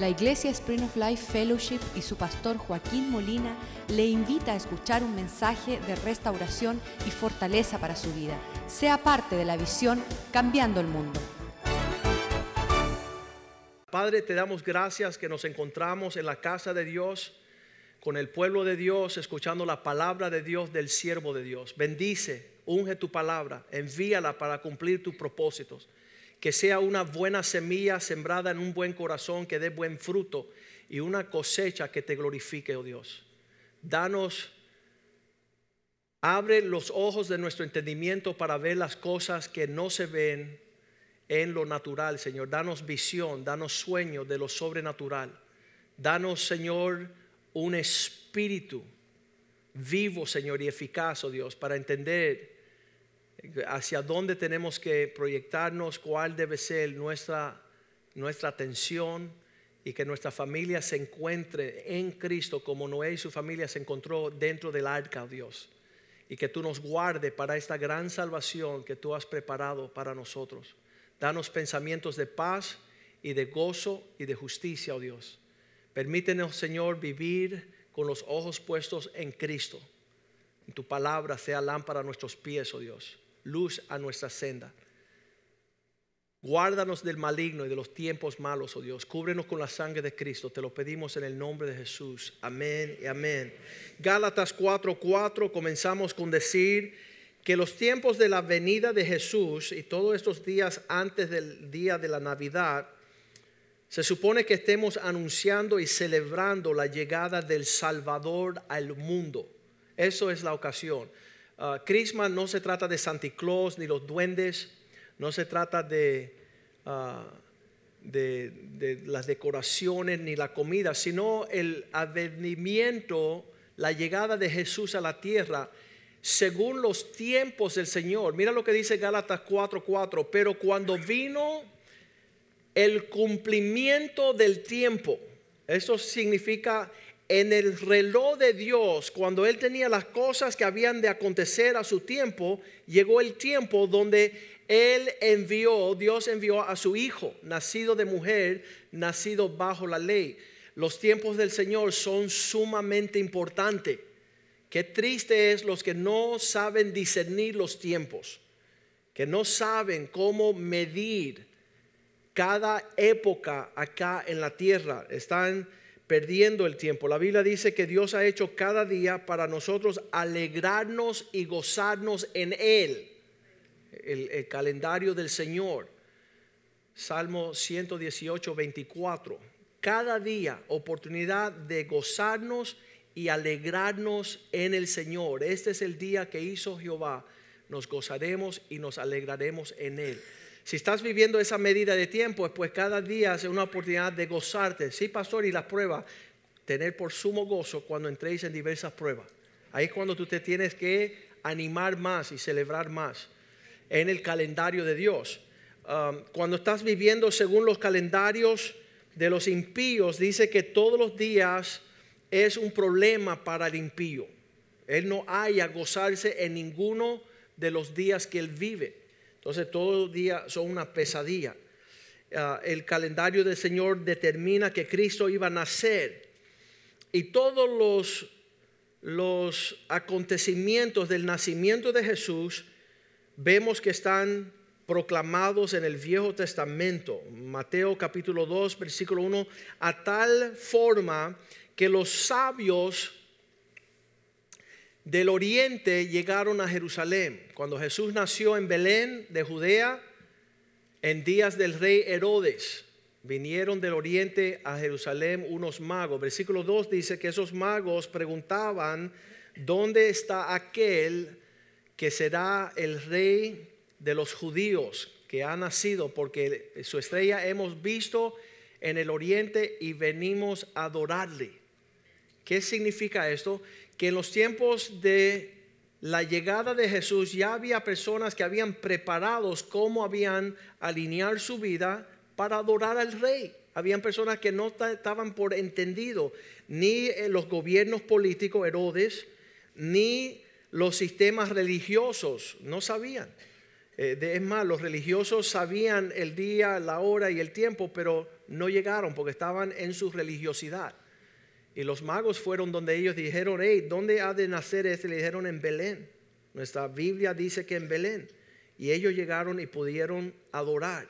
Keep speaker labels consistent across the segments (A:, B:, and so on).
A: La Iglesia Spring of Life Fellowship y su pastor Joaquín Molina le invita a escuchar un mensaje de restauración y fortaleza para su vida. Sea parte de la visión Cambiando el Mundo.
B: Padre, te damos gracias que nos encontramos en la casa de Dios, con el pueblo de Dios, escuchando la palabra de Dios del siervo de Dios. Bendice, unge tu palabra, envíala para cumplir tus propósitos que sea una buena semilla sembrada en un buen corazón, que dé buen fruto y una cosecha que te glorifique, oh Dios. Danos, abre los ojos de nuestro entendimiento para ver las cosas que no se ven en lo natural, Señor. Danos visión, danos sueño de lo sobrenatural. Danos, Señor, un espíritu vivo, Señor, y eficaz, oh Dios, para entender hacia dónde tenemos que proyectarnos, cuál debe ser nuestra, nuestra atención y que nuestra familia se encuentre en Cristo como Noé y su familia se encontró dentro del arca, oh Dios. Y que tú nos guarde para esta gran salvación que tú has preparado para nosotros. Danos pensamientos de paz y de gozo y de justicia, oh Dios. Permítenos, Señor, vivir con los ojos puestos en Cristo. En tu palabra sea lámpara a nuestros pies, oh Dios luz a nuestra senda. Guárdanos del maligno y de los tiempos malos, oh Dios. Cúbrenos con la sangre de Cristo. Te lo pedimos en el nombre de Jesús. Amén y amén. Gálatas 4:4 comenzamos con decir que los tiempos de la venida de Jesús y todos estos días antes del día de la Navidad, se supone que estemos anunciando y celebrando la llegada del Salvador al mundo. Eso es la ocasión. Uh, no se trata de Santa Claus ni los duendes, no se trata de, uh, de, de, las decoraciones ni la comida, sino el advenimiento, la llegada de Jesús a la tierra según los tiempos del Señor. Mira lo que dice Gálatas 4:4, pero cuando vino el cumplimiento del tiempo, eso significa en el reloj de Dios, cuando Él tenía las cosas que habían de acontecer a su tiempo, llegó el tiempo donde Él envió, Dios envió a su Hijo, nacido de mujer, nacido bajo la ley. Los tiempos del Señor son sumamente importantes. Qué triste es los que no saben discernir los tiempos, que no saben cómo medir cada época acá en la tierra. Están perdiendo el tiempo. La Biblia dice que Dios ha hecho cada día para nosotros alegrarnos y gozarnos en Él. El, calendario del Señor. Salmo 118, 24. Cada día oportunidad de gozarnos y alegrarnos en el Señor. Este es el día que hizo Jehová. Nos gozaremos y nos alegraremos en Él. Si estás viviendo esa medida de tiempo, pues cada día es una oportunidad de gozarte. Sí, pastor, y las pruebas, tener por sumo gozo cuando entréis en diversas pruebas. Ahí es cuando tú te tienes que animar más y celebrar más en el calendario de Dios. Cuando estás viviendo según los calendarios de los impíos, dice que todos los días es un problema para el impío. Él no haya gozarse en ninguno de los días que él vive. Entonces todo día son una pesadilla. Ah, el calendario del Señor determina que Cristo iba a nacer y todos los, los acontecimientos del nacimiento de Jesús vemos que están proclamados en el Viejo Testamento, Mateo capítulo 2, versículo 1, a tal forma que los sabios del oriente llegaron a Jerusalén. Cuando Jesús nació en Belén de Judea, en días del rey Herodes, vinieron del oriente a Jerusalén unos magos. Versículo 2 dice que esos magos preguntaban, ¿dónde está aquel que será el rey de los judíos que ha nacido? Porque su estrella hemos visto en el oriente y venimos a adorarle. ¿Qué significa esto? Que en los tiempos de la llegada de Jesús ya había personas que habían preparados cómo habían alinear su vida para adorar al rey. Habían personas que no estaban por entendido ni los gobiernos políticos, Herodes, ni los sistemas religiosos, no sabían. Eh, es más, los religiosos sabían el día, la hora y el tiempo, pero no llegaron porque estaban en su religiosidad. Y los magos fueron donde ellos dijeron, hey, ¿dónde ha de nacer este? Le dijeron en Belén. Nuestra Biblia dice que en Belén. Y ellos llegaron y pudieron adorar.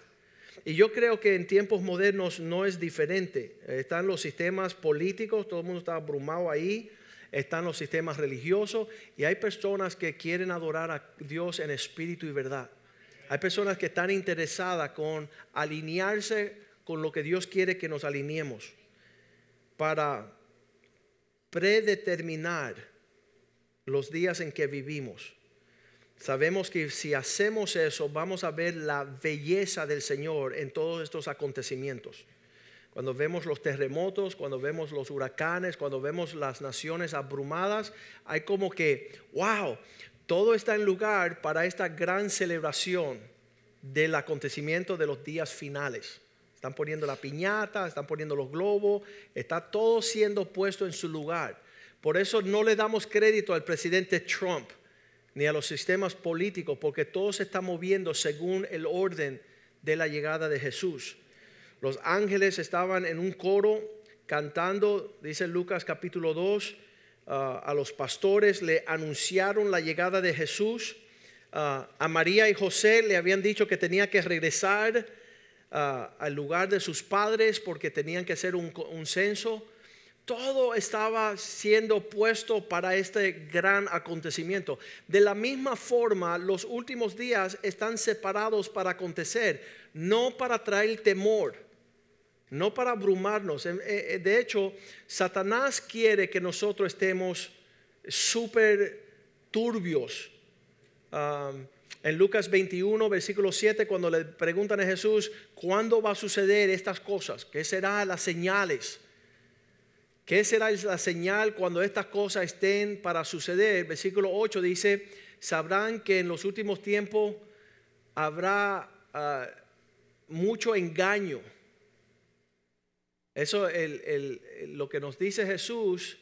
B: Y yo creo que en tiempos modernos no es diferente. Están los sistemas políticos, todo el mundo está abrumado ahí. Están los sistemas religiosos y hay personas que quieren adorar a Dios en espíritu y verdad. Hay personas que están interesadas con alinearse con lo que Dios quiere que nos alineemos para predeterminar los días en que vivimos. Sabemos que si hacemos eso vamos a ver la belleza del Señor en todos estos acontecimientos. Cuando vemos los terremotos, cuando vemos los huracanes, cuando vemos las naciones abrumadas, hay como que, wow, todo está en lugar para esta gran celebración del acontecimiento de los días finales. Están poniendo la piñata, están poniendo los globos, está todo siendo puesto en su lugar. Por eso no le damos crédito al presidente Trump ni a los sistemas políticos, porque todo se está moviendo según el orden de la llegada de Jesús. Los ángeles estaban en un coro cantando, dice Lucas capítulo 2, uh, a los pastores le anunciaron la llegada de Jesús. Uh, a María y José le habían dicho que tenía que regresar al lugar de sus padres porque tenían que hacer un, censo todo estaba siendo puesto para este gran acontecimiento. De la misma forma, los últimos días están separados para acontecer, no para traer temor, no para abrumarnos. De hecho, Satanás quiere que nosotros estemos súper turbios. En Lucas 21, versículo 7, cuando le preguntan a Jesús, ¿cuándo va a suceder estas cosas? ¿Qué serán las señales? ¿Qué será la señal cuando estas cosas estén para suceder? Versículo 8 dice, sabrán que en los últimos tiempos habrá uh, mucho engaño. Eso el, lo que nos dice Jesús,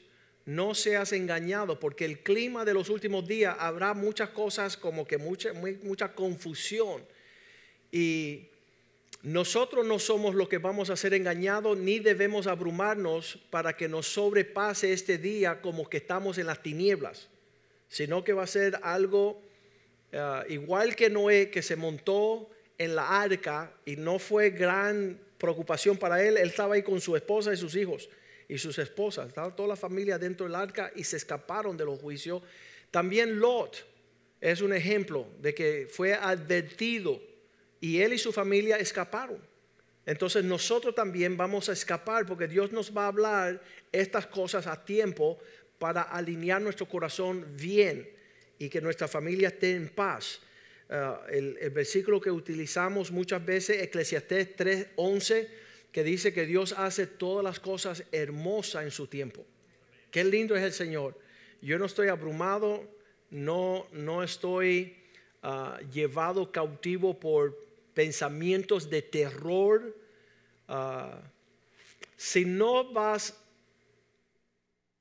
B: no seas engañado, porque el clima de los últimos días habrá muchas cosas como que mucha, mucha confusión. Y nosotros no somos los que vamos a ser engañados ni debemos abrumarnos para que nos sobrepase este día como que estamos en las tinieblas, sino que va a ser algo uh, igual que Noé que se montó en la arca y no fue gran preocupación para él, él estaba ahí con su esposa y sus hijos y sus esposas, estaba toda la familia dentro del arca y se escaparon de los juicios. También Lot es un ejemplo de que fue advertido y él y su familia escaparon. Entonces nosotros también vamos a escapar porque Dios nos va a hablar estas cosas a tiempo para alinear nuestro corazón bien y que nuestra familia esté en paz. Uh, el, el, versículo que utilizamos muchas veces, Eclesiastés 3:11, que dice que Dios hace todas las cosas hermosas en su tiempo. Qué lindo es el Señor. Yo no estoy abrumado, no, no estoy uh, llevado cautivo por pensamientos de terror. Uh, si no vas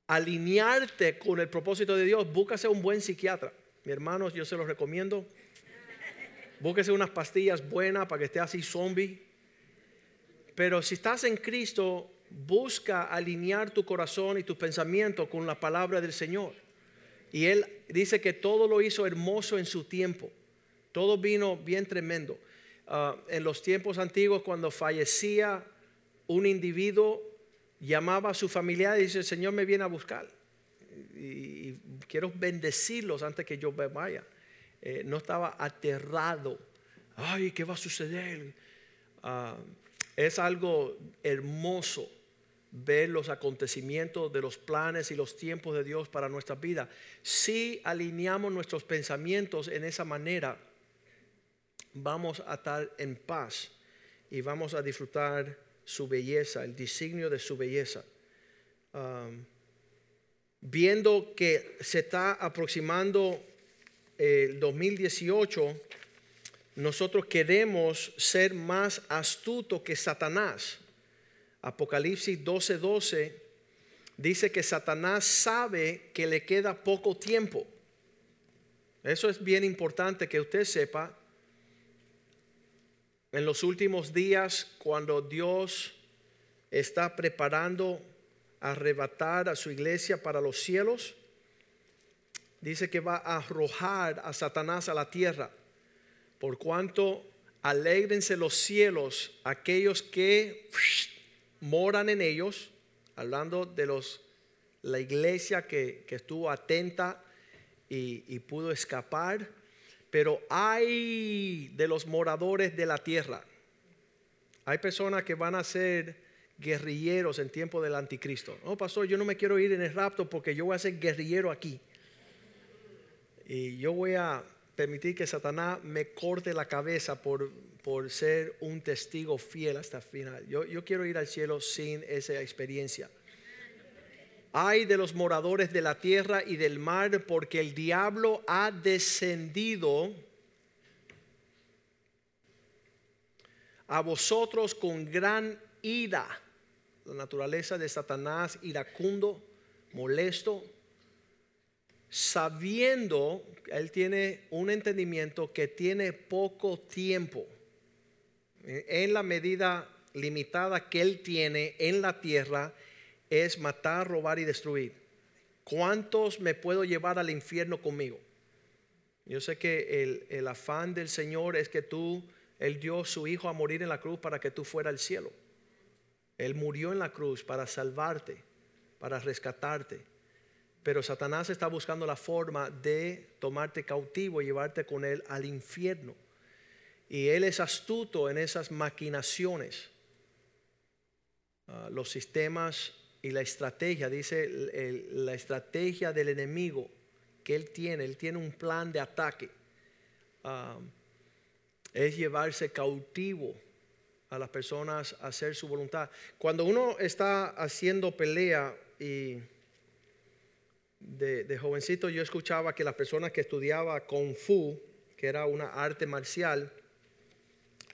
B: a alinearte con el propósito de Dios, búscase un buen psiquiatra. Mi hermanos, yo se los recomiendo. Búsquese unas pastillas buenas para que esté así zombie. Pero si estás en Cristo, busca alinear tu corazón y tus pensamientos con la palabra del Señor. Y Él dice que todo lo hizo hermoso en su tiempo. Todo vino bien tremendo. Uh, en los tiempos antiguos, cuando fallecía un individuo, llamaba a su familiar y dice, el Señor me viene a buscar. Y, quiero bendecirlos antes que yo vaya. Eh, no estaba aterrado. Ay, ¿qué va a suceder? Uh, es algo hermoso ver los acontecimientos de los planes y los tiempos de Dios para nuestra vida. Si alineamos nuestros pensamientos en esa manera, vamos a estar en paz y vamos a disfrutar su belleza, el designio de su belleza. Viendo que se está aproximando el 2018, nosotros queremos ser más astutos que Satanás. Apocalipsis 12:12 12 dice que Satanás sabe que le queda poco tiempo. Eso es bien importante que usted sepa en los últimos días, cuando Dios está preparando arrebatar a su iglesia para los cielos, dice que va a arrojar a Satanás a la tierra, por cuanto alégrense los cielos aquellos que moran en ellos, hablando de los la iglesia que, estuvo atenta y, y pudo escapar, pero hay de los moradores de la tierra. Hay personas que van a ser guerrilleros en tiempo del anticristo. No, pastor, yo no me quiero ir en el rapto porque yo voy a ser guerrillero aquí. Y yo voy a permitir que Satanás me corte la cabeza por, por ser un testigo fiel hasta el final. Yo, yo quiero ir al cielo sin esa experiencia. Hay de los moradores de la tierra y del mar, porque el diablo ha descendido a vosotros con gran ira. La naturaleza de Satanás iracundo, molesto, sabiendo, él tiene un entendimiento que tiene poco tiempo, en la medida limitada que él tiene en la tierra, es matar, robar y destruir. ¿Cuántos me puedo llevar al infierno conmigo? Yo sé que el, afán del Señor es que tú, Él dio su Hijo a morir en la cruz para que tú fueras al cielo. Él murió en la cruz para salvarte, para rescatarte. Pero Satanás está buscando la forma de tomarte cautivo y llevarte con él al infierno. Y él es astuto en esas maquinaciones. Ah, los sistemas y la estrategia, dice la estrategia del enemigo que él tiene, él tiene un plan de ataque. Ah, es llevarse cautivo a las personas a hacer su voluntad. Cuando uno está haciendo pelea y de, jovencito yo escuchaba que las personas que estudiaban kung fu, que era una arte marcial,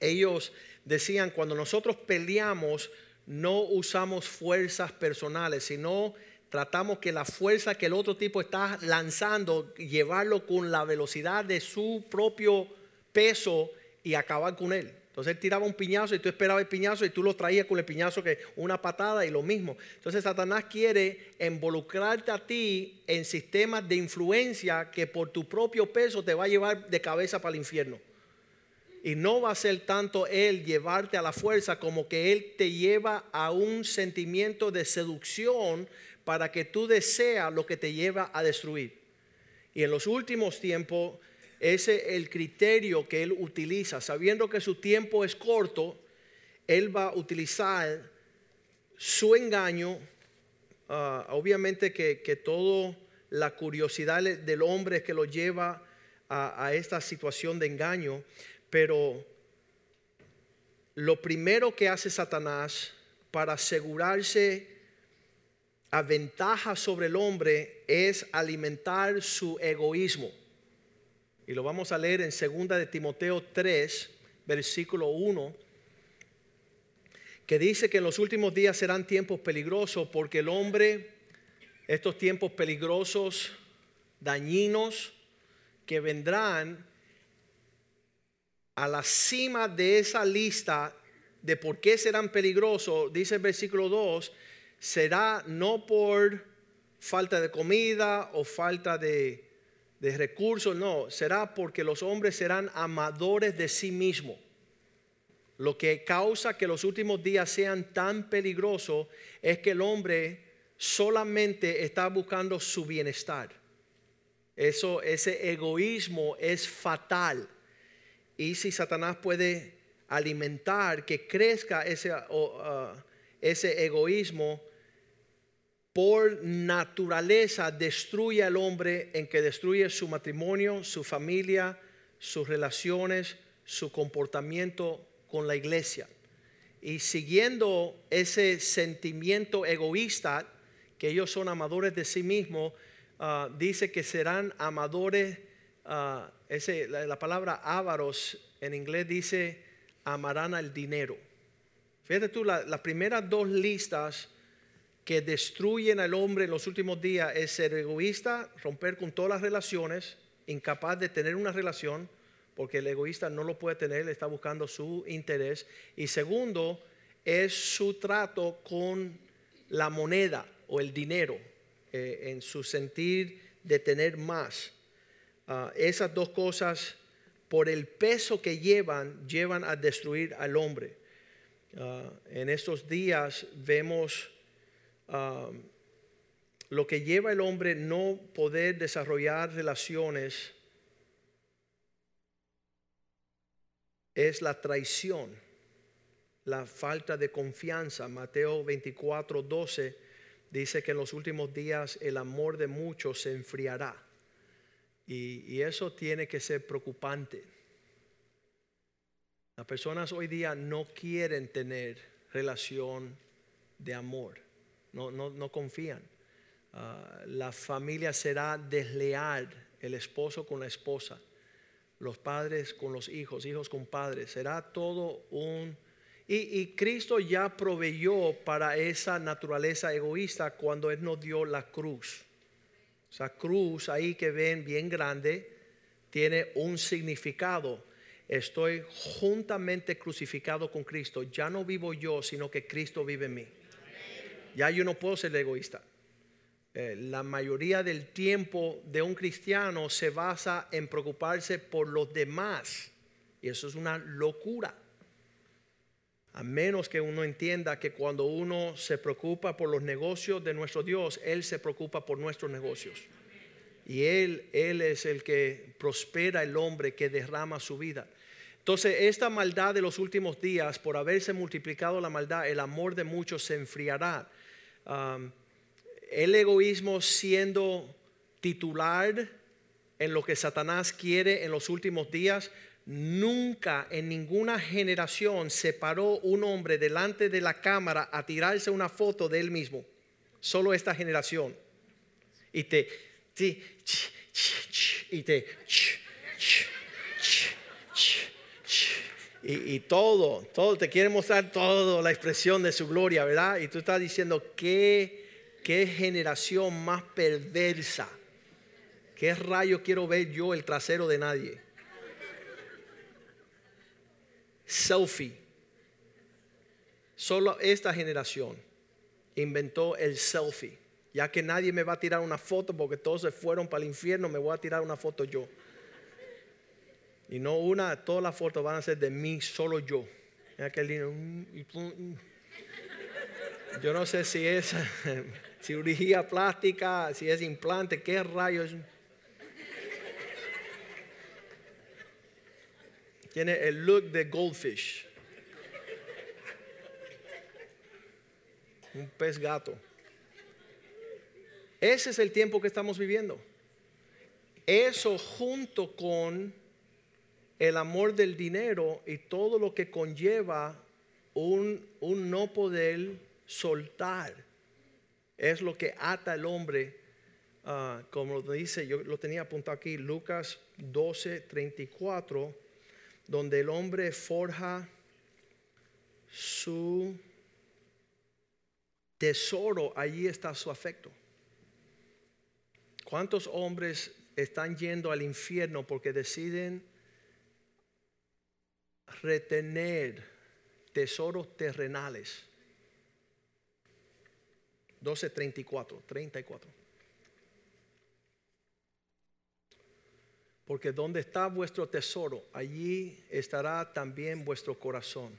B: ellos decían, cuando nosotros peleamos, no usamos fuerzas personales, sino tratamos que la fuerza que el otro tipo está lanzando, llevarlo con la velocidad de su propio peso y acabar con él. Entonces él tiraba un piñazo y tú esperabas el piñazo y tú lo traías con el piñazo que una patada y lo mismo. Entonces Satanás quiere involucrarte a ti en sistemas de influencia que por tu propio peso te va a llevar de cabeza para el infierno. Y no va a ser tanto Él llevarte a la fuerza como que Él te lleva a un sentimiento de seducción para que tú deseas lo que te lleva a destruir. Y en los últimos tiempos es el criterio que él utiliza. Sabiendo que su tiempo es corto, él va a utilizar su engaño. Ah, obviamente que, que todo la curiosidad del hombre que lo lleva a, a esta situación de engaño, pero lo primero que hace Satanás para asegurarse a ventaja sobre el hombre es alimentar su egoísmo. Y lo vamos a leer en 2 de Timoteo 3, versículo 1, que dice que en los últimos días serán tiempos peligrosos porque el hombre, estos tiempos peligrosos, dañinos, que vendrán a la cima de esa lista de por qué serán peligrosos, dice el versículo 2, será no por falta de comida o falta de de recursos, no, será porque los hombres serán amadores de sí mismos. Lo que causa que los últimos días sean tan peligrosos es que el hombre solamente está buscando su bienestar. Eso, ese egoísmo es fatal. Y si Satanás puede alimentar que crezca ese, uh, ese egoísmo, por naturaleza destruye al hombre en que destruye su matrimonio, su familia, sus relaciones, su comportamiento con la iglesia. Y siguiendo ese sentimiento egoísta, que ellos son amadores de sí mismos, ah, dice que serán amadores, ah, ese, la, palabra ávaros en inglés dice amarán al dinero. Fíjate tú, las primeras dos listas que destruyen al hombre en los últimos días es ser egoísta, romper con todas las relaciones, incapaz de tener una relación, porque el egoísta no lo puede tener, está buscando su interés. Y segundo, es su trato con la moneda o el dinero, eh, en su sentir de tener más. Ah, esas dos cosas, por el peso que llevan, llevan a destruir al hombre. Ah, en estos días vemos ah, lo que lleva al hombre no poder desarrollar relaciones es la traición, la falta de confianza. Mateo 24, 12 dice que en los últimos días el amor de muchos se enfriará. Y, eso tiene que ser preocupante. Las personas hoy día no quieren tener relación de amor, no, no, confían. Ah, la familia será desleal, el esposo con la esposa los padres con los hijos, hijos con padres. Será todo un... Y, Cristo ya proveyó para esa naturaleza egoísta cuando Él nos dio la cruz. Esa cruz ahí que ven bien grande tiene un significado. Estoy juntamente crucificado con Cristo. Ya no vivo yo, sino que Cristo vive en mí. Ya yo no puedo ser egoísta. Eh, la mayoría del tiempo de un cristiano se basa en preocuparse por los demás. Y eso es una locura. A menos que uno entienda que cuando uno se preocupa por los negocios de nuestro Dios, Él se preocupa por nuestros negocios. Y Él, Él es el que prospera el hombre que derrama su vida. Entonces, esta maldad de los últimos días, por haberse multiplicado la maldad, el amor de muchos se enfriará el egoísmo siendo titular en lo que Satanás quiere en los últimos días, nunca en ninguna generación se paró un hombre delante de la cámara a tirarse una foto de él mismo. Solo esta generación. Y te, y te, y, todo, todo, te quiere mostrar todo, la expresión de su gloria, ¿verdad? Y tú estás diciendo, ¿qué? qué generación más perversa. ¿Qué rayo quiero ver yo el trasero de nadie? Selfie. Solo esta generación inventó el selfie. Ya que nadie me va a tirar una foto porque todos se fueron para el infierno, me voy a tirar una foto yo. Y no una, todas las fotos van a ser de mí, solo yo. Yo no sé si es cirugía plástica, si es implante, qué rayos. Tiene el look de goldfish. Un pez gato. Ese es el tiempo que estamos viviendo. Eso junto con el amor del dinero y todo lo que conlleva un, un no poder soltar es lo que ata al hombre, ah, como dice, yo lo tenía apuntado aquí, Lucas 12, 34, donde el hombre forja su tesoro, allí está su afecto. ¿Cuántos hombres están yendo al infierno porque deciden retener tesoros terrenales? 12, 34, 34. Porque donde está vuestro tesoro, allí estará también vuestro corazón.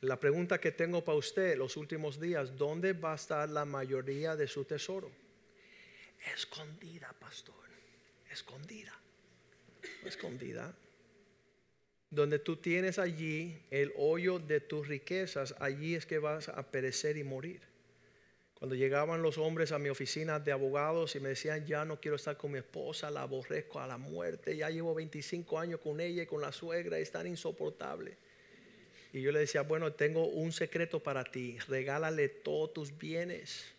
B: La pregunta que tengo para usted los últimos días, ¿dónde va a estar la mayoría de su tesoro? Escondida, pastor. Escondida. Escondida. Donde tú tienes allí el hoyo de tus riquezas, allí es que vas a perecer y morir. Cuando llegaban los hombres a mi oficina de abogados y me decían, ya no quiero estar con mi esposa, la aborrezco a la muerte, ya llevo 25 años con ella y con la suegra, es tan insoportable. Y yo le decía, bueno, tengo un secreto para ti, regálale todos tus bienes,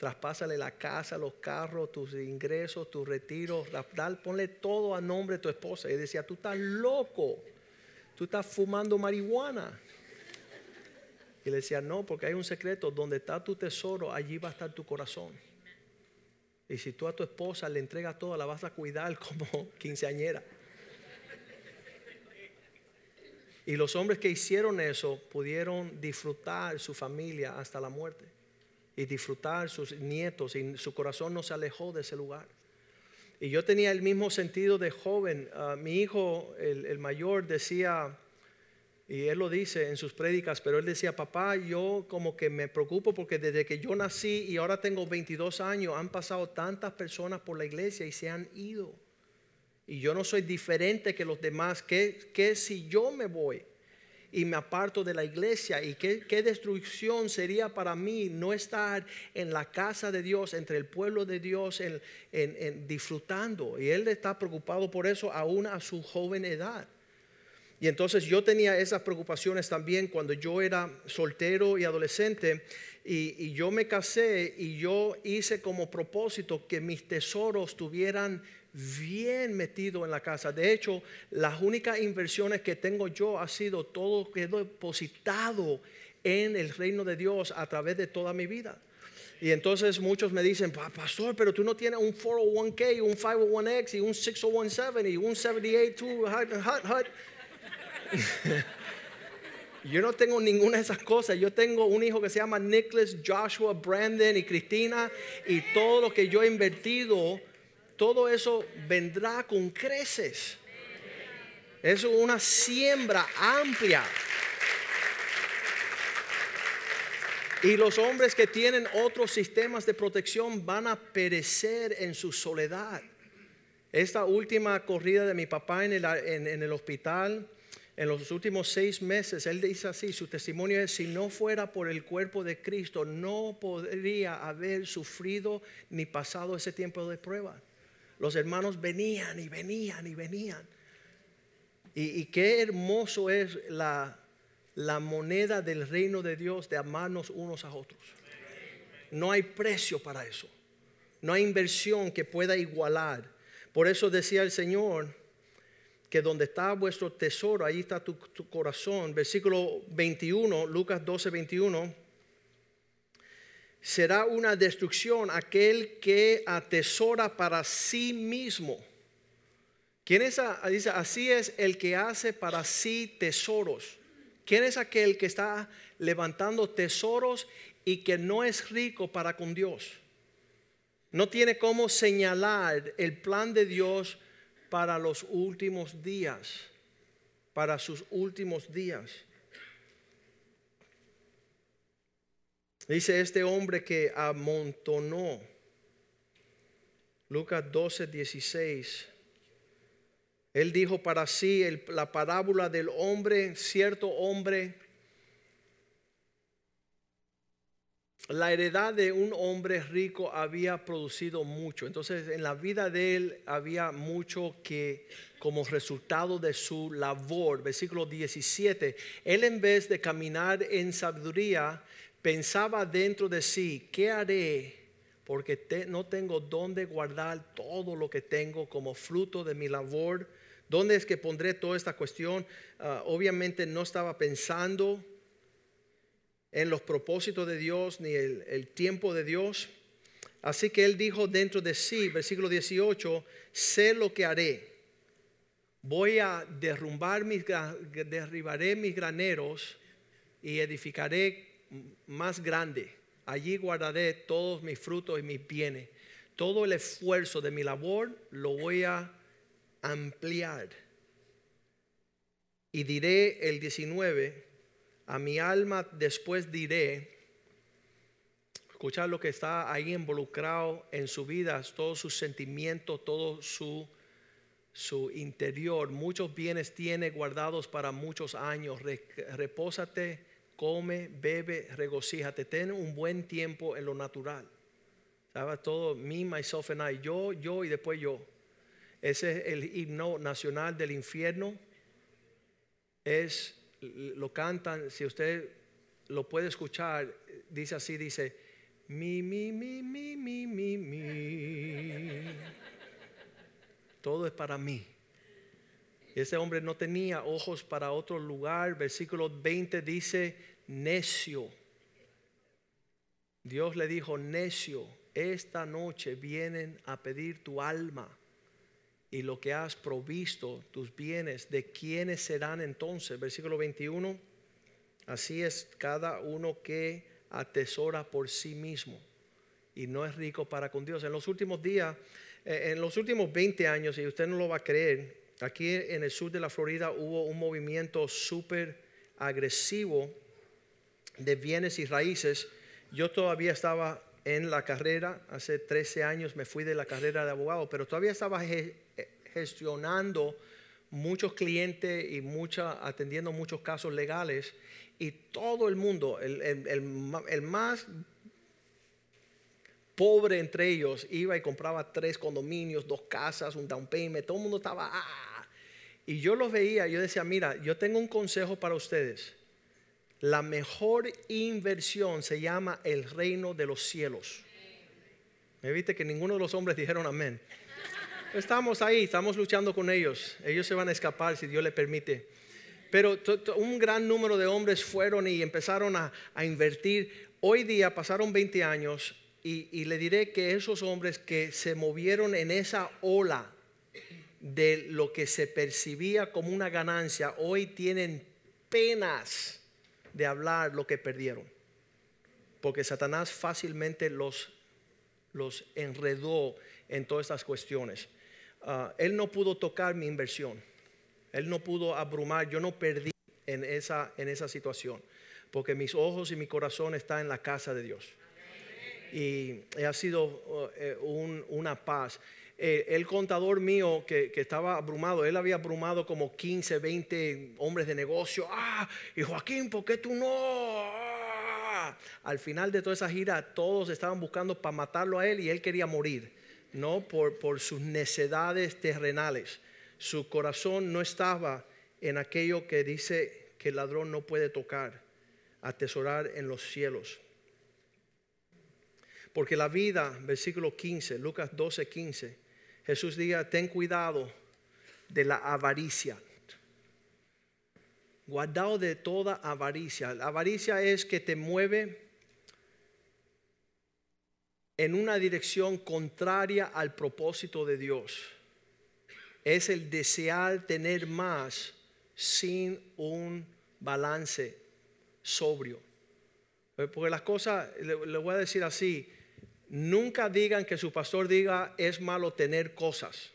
B: traspásale la casa, los carros, tus ingresos, tus retiros, ponle todo a nombre de tu esposa. Y decía, tú estás loco, tú estás fumando marihuana. Y le decía, no, porque hay un secreto, donde está tu tesoro, allí va a estar tu corazón. Y si tú a tu esposa le entregas todo, la vas a cuidar como quinceañera. Y los hombres que hicieron eso pudieron disfrutar su familia hasta la muerte y disfrutar sus nietos y su corazón no se alejó de ese lugar. Y yo tenía el mismo sentido de joven. Ah, mi hijo, el, el mayor, decía, y él lo dice en sus prédicas, pero él decía, papá, yo como que me preocupo porque desde que yo nací y ahora tengo 22 años, han pasado tantas personas por la iglesia y se han ido y yo no soy diferente que los demás, ¿qué, si yo me voy y me aparto de la iglesia? ¿Y qué, destrucción sería para mí no estar en la casa de Dios, entre el pueblo de Dios, en, disfrutando? Y él está preocupado por eso aún a su joven edad. Y entonces yo tenía esas preocupaciones también cuando yo era soltero y adolescente y, y, yo me casé y yo hice como propósito que mis tesoros tuvieran bien metido en la casa. De hecho, las únicas inversiones que tengo yo ha sido todo que he depositado en el reino de Dios a través de toda mi vida. Y entonces muchos me dicen, pastor, pero tú no tienes un 401k, un 501x y un 6017 y un 78 hut. Yo no tengo ninguna de esas cosas. Yo tengo un hijo que se llama Nicholas, Joshua, Brandon y Cristina. Y todo lo que yo he invertido todo eso vendrá con creces. Es una siembra amplia. Y los hombres que tienen otros sistemas de protección van a perecer en su soledad. Esta última corrida de mi papá en el, en el hospital, en los últimos seis meses, él dice así, su testimonio es, si no fuera por el cuerpo de Cristo, no podría haber sufrido ni pasado ese tiempo de prueba los hermanos venían y venían y venían. Y, qué hermoso es la, la moneda del reino de Dios de amarnos unos a otros. No hay precio para eso. No hay inversión que pueda igualar. Por eso decía el Señor que donde está vuestro tesoro, ahí está tu, tu corazón. Versículo 21, Lucas 12, 21 será una destrucción aquel que atesora para sí mismo. ¿Quién es? Dice, así es el que hace para sí tesoros. ¿Quién es aquel que está levantando tesoros y que no es rico para con Dios? No tiene cómo señalar el plan de Dios para los últimos días, para sus últimos días. Dice este hombre que amontonó. Lucas 12, 16. Él dijo para sí la parábola del hombre, cierto hombre. La heredad de un hombre rico había producido mucho. Entonces en la vida de él había mucho que como resultado de su labor. Versículo 17. Él en vez de caminar en sabiduría, pensaba dentro de sí, ¿qué haré? Porque no tengo dónde guardar todo lo que tengo como fruto de mi labor. ¿Dónde es que pondré toda esta cuestión? Ah, obviamente no estaba pensando en los propósitos de Dios ni el, el tiempo de Dios. Así que él dijo dentro de sí, versículo 18, sé lo que haré. Voy a derrumbar mis, derribaré mis graneros y edificaré más grande. Allí guardaré todos mis frutos y mis bienes. Todo el esfuerzo de mi labor lo voy a ampliar. Y diré el 19, a mi alma después diré, escuchar lo que está ahí involucrado en su vida, todos sus sentimientos, todo su, su interior. Muchos bienes tiene guardados para muchos años. Repósate come, bebe, regocíjate, ten un buen tiempo en lo natural. ¿Sabes? Todo, me, myself and I, yo, yo y después yo. Ese es el himno nacional del infierno. Es, lo cantan, si usted lo puede escuchar, dice así, dice, mi, mi, mi, mi, mi, mi, mi. Todo es para mí. Ese hombre no tenía ojos para otro lugar. Versículo 20 dice, necio. Dios le dijo, necio, esta noche vienen a pedir tu alma y lo que has provisto, tus bienes, ¿de quiénes serán entonces? Versículo 21. Así es cada uno que atesora por sí mismo y no es rico para con Dios. En los últimos días, eh, en los últimos 20 años, y usted no lo va a creer, aquí en el sur de la Florida hubo un movimiento súper agresivo de bienes y raíces. Yo todavía estaba en la carrera, hace 13 años me fui de la carrera de abogado, pero todavía estaba gestionando muchos clientes y mucha, atendiendo muchos casos legales y todo el mundo, el, el más pobre entre ellos, iba y compraba tres condominios, dos casas, un down payment, todo el mundo estaba... Ah". Y yo los veía, yo decía, mira, yo tengo un consejo para ustedes. La mejor inversión se llama el reino de los cielos. Me viste que ninguno de los hombres dijeron amén. Estamos ahí, estamos luchando con ellos. Ellos se van a escapar si Dios le permite. Pero un gran número de hombres fueron y empezaron a, invertir. Hoy día pasaron 20 años y, le diré que esos hombres que se movieron en esa ola de lo que se percibía como una ganancia, hoy tienen penas de hablar lo que perdieron. Porque Satanás fácilmente los, los enredó en todas estas cuestiones. Ah, él no pudo tocar mi inversión. Él no pudo abrumar. Yo no perdí en esa, en esa situación. Porque mis ojos y mi corazón están en la casa de Dios y ha sido eh, una paz. Eh, el contador mío que, estaba abrumado, él había abrumado como 15, 20 hombres de negocio. Ah, y Joaquín, ¿por qué tú no? Ah". Al final de toda esa gira, todos estaban buscando para matarlo a él y él quería morir, no por, por sus necedades terrenales. Su corazón no estaba en aquello que dice que el ladrón no puede tocar, atesorar en los cielos. Porque la vida, versículo 15, Lucas 12, 15, Jesús diga, ten cuidado de la avaricia. Guardado de toda avaricia. La avaricia es que te mueve en una dirección contraria al propósito de Dios. Es el desear tener más sin un balance sobrio. Porque las cosas, le, voy a decir así, Nunca digan que su pastor diga es malo tener cosas,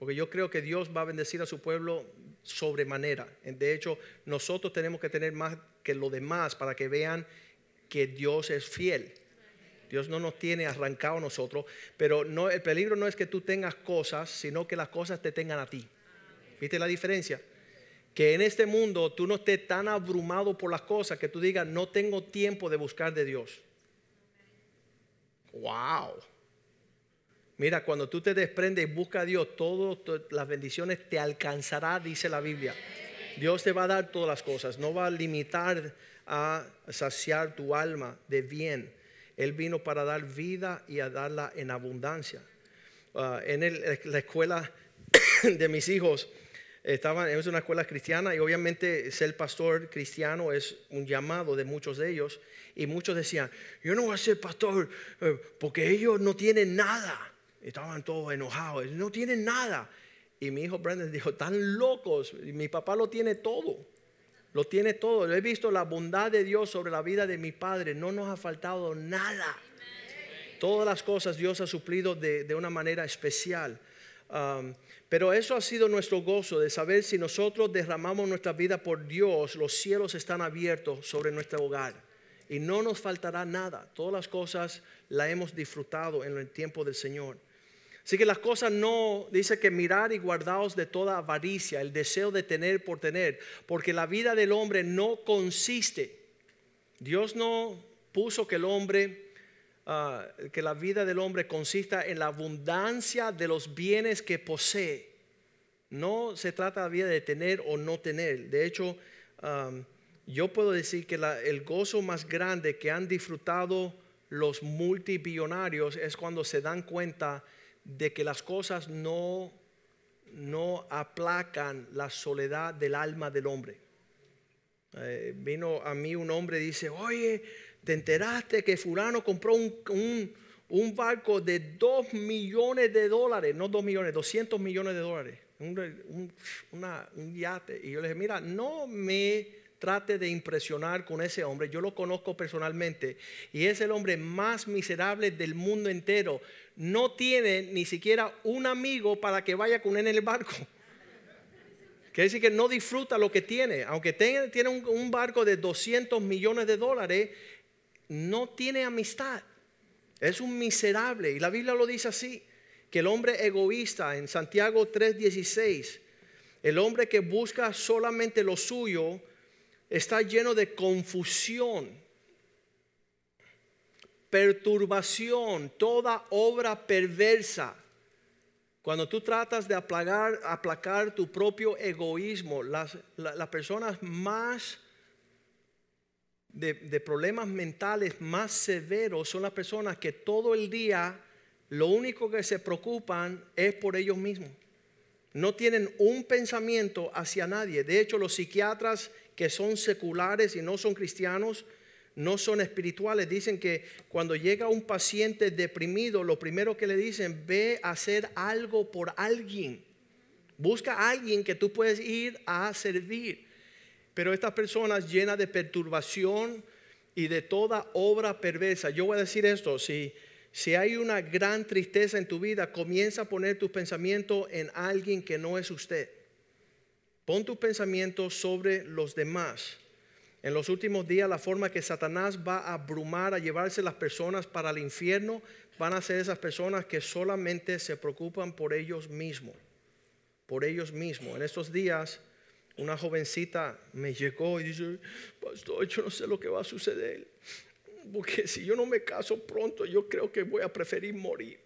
B: porque yo creo que Dios va a bendecir a su pueblo sobremanera. De hecho, nosotros tenemos que tener más que lo demás para que vean que Dios es fiel. Dios no nos tiene arrancado a nosotros, pero el peligro no es que tú tengas cosas, sino que las cosas te tengan a ti. ¿Viste la diferencia? Que en este mundo tú no estés tan abrumado por las cosas que tú digas, no tengo tiempo de buscar de Dios. Wow. Mira, cuando tú te desprendes y buscas a Dios, todas las bendiciones te alcanzará, dice la Biblia. Dios te va a dar todas las cosas, no va a limitar a saciar tu alma de bien. Él vino para dar vida y a darla en abundancia. Ah, en la escuela de mis hijos, estaban, es una escuela cristiana y obviamente ser pastor cristiano es un llamado de muchos de ellos. Y muchos decían, yo no voy a ser pastor eh, porque ellos no tienen nada. Estaban todos enojados, no tienen nada. Y mi hijo Brandon dijo, tan locos, mi papá lo tiene todo. Lo tiene todo. He visto la bondad de Dios sobre la vida de mi padre. No nos ha faltado nada. Todas las cosas Dios ha suplido de, una manera especial. Um, pero eso ha sido nuestro gozo de saber si nosotros derramamos nuestra vida por Dios, los cielos están abiertos sobre nuestro hogar y no nos faltará nada. Todas las cosas las hemos disfrutado en el tiempo del Señor. Así que las cosas no, dice que mirar y guardaos de toda avaricia, el deseo de tener por tener, porque la vida del hombre no consiste. Dios no puso que el hombre, ah, que la vida del hombre consista en la abundancia de los bienes que posee. No se trata de tener o no tener. De hecho, yo puedo decir que el gozo más grande que han disfrutado los multibillonarios es cuando se dan cuenta de que las cosas no, no aplacan la soledad del alma del hombre. Eh, vino a mí un hombre y dice, oye, ¿te enteraste que fulano compró un, un barco de 2 millones de dólares, no 2 millones, 200 millones de dólares, un, un yate. Y yo le dije, mira, no me trate de impresionar con ese hombre. Yo lo conozco personalmente y es el hombre más miserable del mundo entero. No tiene ni siquiera un amigo para que vaya con él en el barco. Quiere decir que no disfruta lo que tiene. Aunque tiene, un, un barco de 200 millones de dólares, no tiene amistad. Es un miserable. Y la Biblia lo dice así, que el hombre egoísta en Santiago 3:16, el hombre que busca solamente lo suyo, está lleno de confusión, perturbación, toda obra perversa. Cuando tú tratas de aplacar, aplacar tu propio egoísmo, las, personas más de, de, problemas mentales más severos son las personas que todo el día lo único que se preocupan es por ellos mismos. No tienen un pensamiento hacia nadie. De hecho, los psiquiatras que son seculares y no son cristianos, no son espirituales. Dicen que cuando llega un paciente deprimido, lo primero que le dicen, ve a hacer algo por alguien. Busca a alguien que tú puedes ir a servir. Pero estas personas llenas de perturbación y de toda obra perversa. Yo voy a decir esto, si, si hay una gran tristeza en tu vida, comienza a poner tus pensamientos en alguien que no es usted. Pon tus pensamientos sobre los demás. En los últimos días, la forma que Satanás va a abrumar, a llevarse las personas para el infierno, van a ser esas personas que solamente se preocupan por ellos mismos. Por ellos mismos. En estos días, una jovencita me llegó y dice, pastor, yo no sé lo que va a suceder. Porque si yo no me caso pronto, yo creo que voy a preferir morir.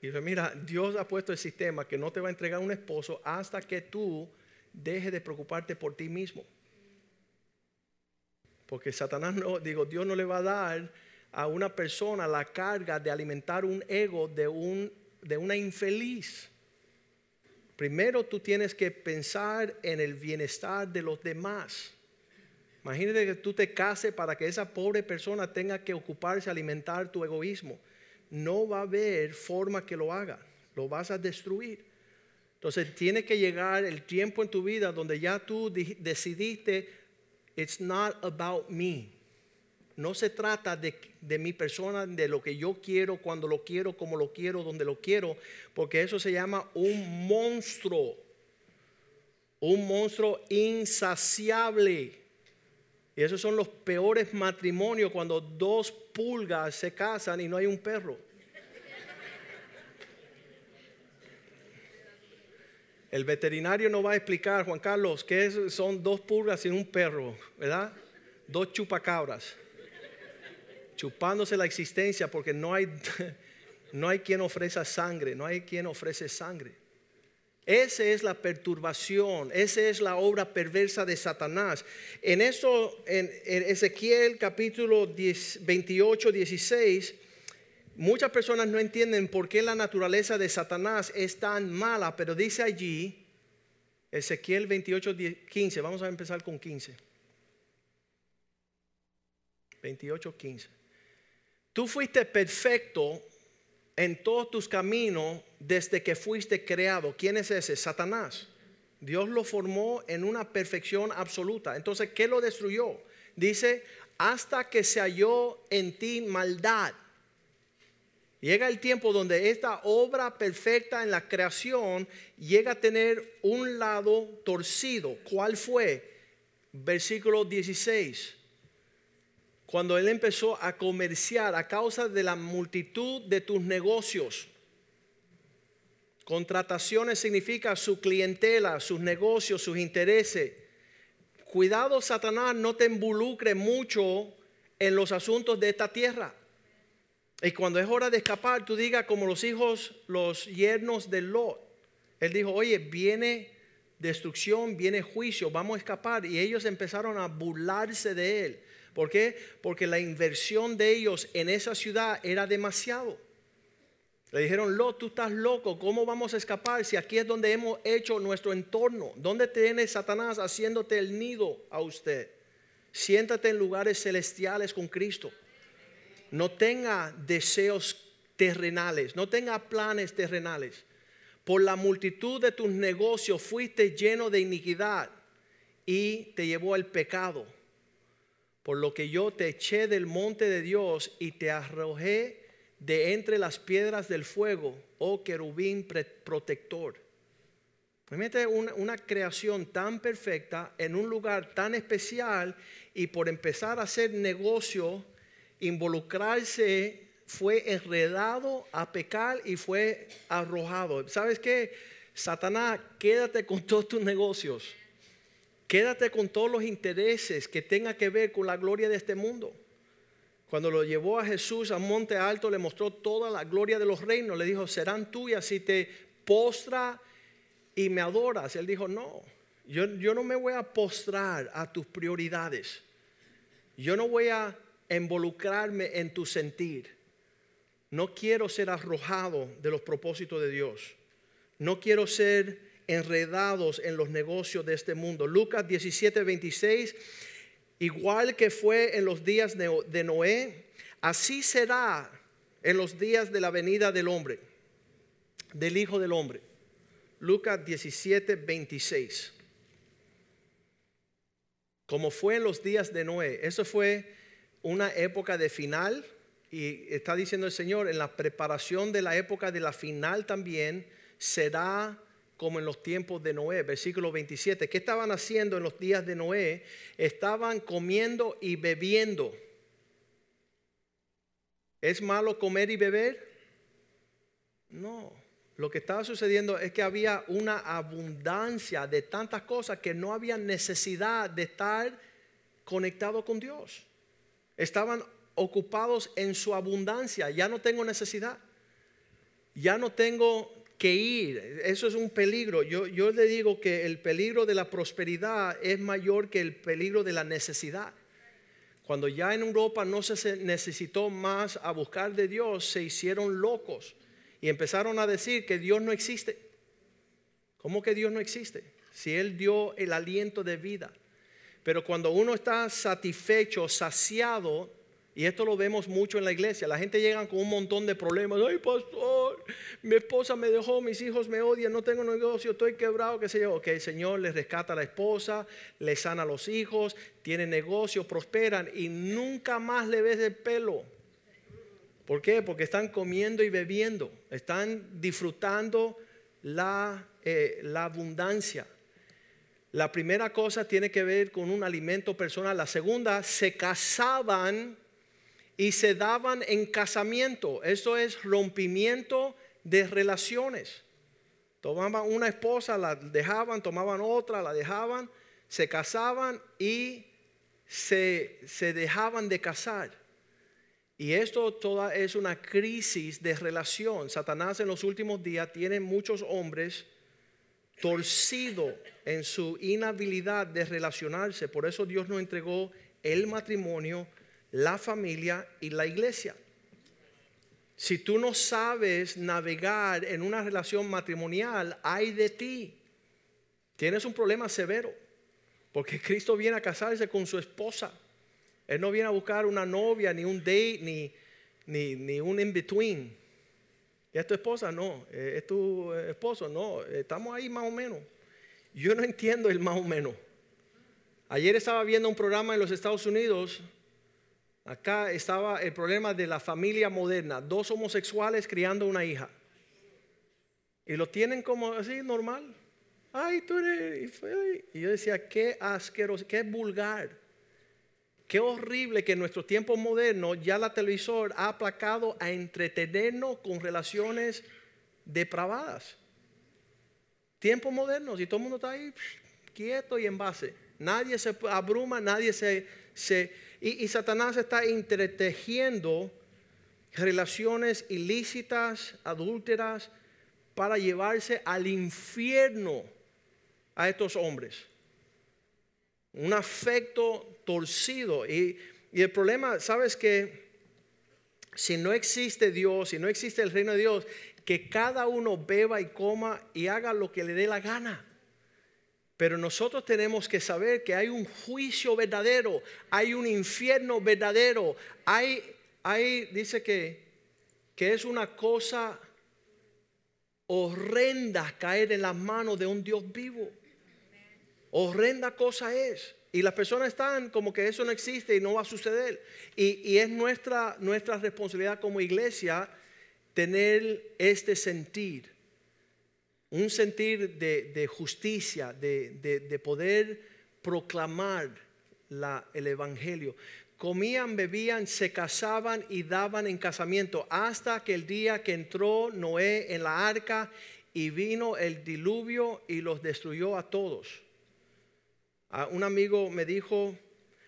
B: Y dice, mira, Dios ha puesto el sistema que no te va a entregar un esposo hasta que tú deje de preocuparte por ti mismo. Porque Satanás no, digo, Dios no le va a dar a una persona la carga de alimentar un ego de, un, de una infeliz. Primero tú tienes que pensar en el bienestar de los demás. Imagínate que tú te cases para que esa pobre persona tenga que ocuparse, alimentar tu egoísmo. No va a haber forma que lo haga. Lo vas a destruir. Entonces tiene que llegar el tiempo en tu vida donde ya tú decidiste, it's not about me. No se trata de, de, mi persona, de lo que yo quiero, cuando lo quiero, como lo quiero, donde lo quiero, porque eso se llama un monstruo. Un monstruo insaciable. Y esos son los peores matrimonios cuando dos pulgas se casan y no hay un perro. El veterinario no va a explicar, Juan Carlos, que son dos pulgas y un perro, ¿verdad? Dos chupacabras. Chupándose la existencia porque no hay, no hay quien ofrezca sangre, no hay quien ofrece sangre. Esa es la perturbación, esa es la obra perversa de Satanás. En eso, en, Ezequiel capítulo 28, 16, Muchas personas no entienden por qué la naturaleza de Satanás es tan mala, pero dice allí, Ezequiel 28, 15, vamos a empezar con 15. 28, 15. Tú fuiste perfecto en todos tus caminos desde que fuiste creado. ¿Quién es ese? Satanás. Dios lo formó en una perfección absoluta. Entonces, ¿qué lo destruyó? Dice, hasta que se halló en ti maldad Llega el tiempo donde esta obra perfecta en la creación llega a tener un lado torcido. ¿Cuál fue? Versículo 16. Cuando él empezó a comerciar a causa de la multitud de tus negocios. Contrataciones significa su clientela, sus negocios, sus intereses. Cuidado, Satanás, no te involucre mucho en los asuntos de esta tierra. Y cuando es hora de escapar, tú digas como los hijos, los yernos de Lot. Él dijo, oye, viene destrucción, viene juicio, vamos a escapar. Y ellos empezaron a burlarse de él. ¿Por qué? Porque la inversión de ellos en esa ciudad era demasiado. Le dijeron, Lot, tú estás loco, ¿cómo vamos a escapar si aquí es donde hemos hecho nuestro entorno? ¿Dónde tiene Satanás haciéndote el nido a usted? Siéntate en lugares celestiales con Cristo no tenga deseos terrenales, no tengas planes terrenales. Por la multitud de tus negocios fuiste lleno de iniquidad y te llevó al pecado. Por lo que yo te eché del monte de Dios y te arrojé de entre las piedras del fuego, oh querubín protector. Imagínate una, creación tan perfecta en un lugar tan especial y por empezar a hacer negocio, involucrarse, fue enredado a pecar y fue arrojado. ¿Sabes qué? Satanás, quédate con todos tus negocios. Quédate con todos los intereses que tenga que ver con la gloria de este mundo. Cuando lo llevó a Jesús a monte alto, le mostró toda la gloria de los reinos. Le dijo, serán tuyas si te postra y me adoras. Él dijo, no, yo, yo no me voy a postrar a tus prioridades. Yo no voy a involucrarme en tu sentir. No quiero ser arrojado de los propósitos de Dios. No quiero ser enredados en los negocios de este mundo. Lucas 17, 26, igual que fue en los días de Noé, así será en los días de la venida del hombre, del Hijo del Hombre. Lucas 17, 26. Como fue en los días de Noé. Eso fue una época de final. Y está diciendo el Señor, en la preparación de la época de la final también será como en los tiempos de Noé. Versículo 27. ¿Qué estaban haciendo en los días de Noé? Estaban comiendo y bebiendo. ¿Es malo comer y beber? No. Lo que estaba sucediendo es que había una abundancia de tantas cosas que no había necesidad de estar conectado con Dios. Estaban ocupados en su abundancia. Ya no tengo necesidad. Ya no tengo que ir. Eso es un peligro. Yo, yo le digo que el peligro de la prosperidad es mayor que el peligro de la necesidad. Cuando ya en Europa no se necesitó más a buscar de Dios, se hicieron locos y empezaron a decir que Dios no existe. ¿Cómo que Dios no existe? Si Él dio el aliento de vida. Pero cuando uno está satisfecho, saciado, y esto lo vemos mucho en la iglesia. La gente llega con un montón de problemas. Ay, pastor, mi esposa me dejó, mis hijos me odian, no tengo negocio, estoy quebrado, qué sé yo. Ok, el Señor les rescata a la esposa, le sana a los hijos, tiene negocio, prosperan y nunca más le ves el pelo. ¿Por qué? Porque están comiendo y bebiendo, están disfrutando la, eh, la abundancia. La primera cosa tiene que ver con un alimento personal. La segunda, se casaban y se daban en casamiento. Eso es rompimiento de relaciones. Tomaban una esposa, la dejaban, tomaban otra, la dejaban, se casaban y se, se dejaban de casar. Y esto toda es una crisis de relación. Satanás en los últimos días tiene muchos hombres torcido en su inhabilidad de relacionarse. Por eso Dios nos entregó el matrimonio la familia y la iglesia. Si tú no sabes navegar en una relación matrimonial, hay de ti. Tienes un problema severo. Porque Cristo viene a casarse con su esposa. Él no viene a buscar una novia, ni un date, ni, ni, un in-between. ¿Y es tu esposa? No. Eh, ¿Es tu esposo? No. Estamos ahí más o menos. Yo no entiendo el más o menos. Ayer estaba viendo un programa en los Estados Unidos Acá estaba el problema de la familia moderna, dos homosexuales criando una hija. Y lo tienen como así normal. Ay, tú eres. Y yo decía, qué asqueroso, qué vulgar. Qué horrible que en nuestro tiempo moderno ya la televisor ha aplacado a entretenernos con relaciones depravadas. Tiempos modernos y todo el mundo está ahí quieto y en base. Nadie se abruma, nadie se, se y, Satanás está entretejiendo relaciones ilícitas, adúlteras, para llevarse al infierno a estos hombres. Un afecto torcido. Y, y el problema, ¿sabes que Si no existe Dios, si no existe el reino de Dios, que cada uno beba y coma y haga lo que le dé la gana. Pero nosotros tenemos que saber que hay un juicio verdadero, hay un infierno verdadero, hay, dice que que es una cosa horrenda caer en las manos de un Dios vivo. Horrenda cosa es. Y las personas están como que eso no existe y no va a suceder. Y, es nuestra, nuestra responsabilidad como iglesia tener este sentir. Un sentir de, justicia, de, poder proclamar la, el Evangelio. Comían, bebían, se casaban y daban en casamiento hasta que el día que entró Noé en la arca y vino el diluvio y los destruyó a todos un amigo me dijo,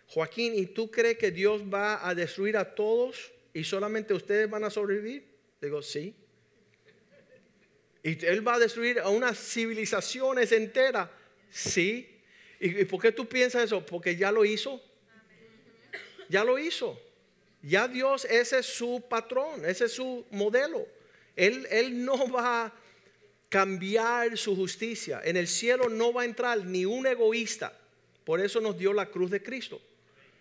B: Joaquín, ¿y tú crees que Dios va a destruir a todos y solamente ustedes van a sobrevivir? Digo, sí. ¿Y Él va a destruir a unas civilizaciones enteras? Sí. ¿Y, por qué tú piensas eso? Porque ya lo hizo. Ya lo hizo. Ya Dios, ese es su patrón, ese es su modelo. Él, él no va a cambiar su justicia. En el cielo no va a entrar ni un egoísta por eso nos dio la cruz de Cristo.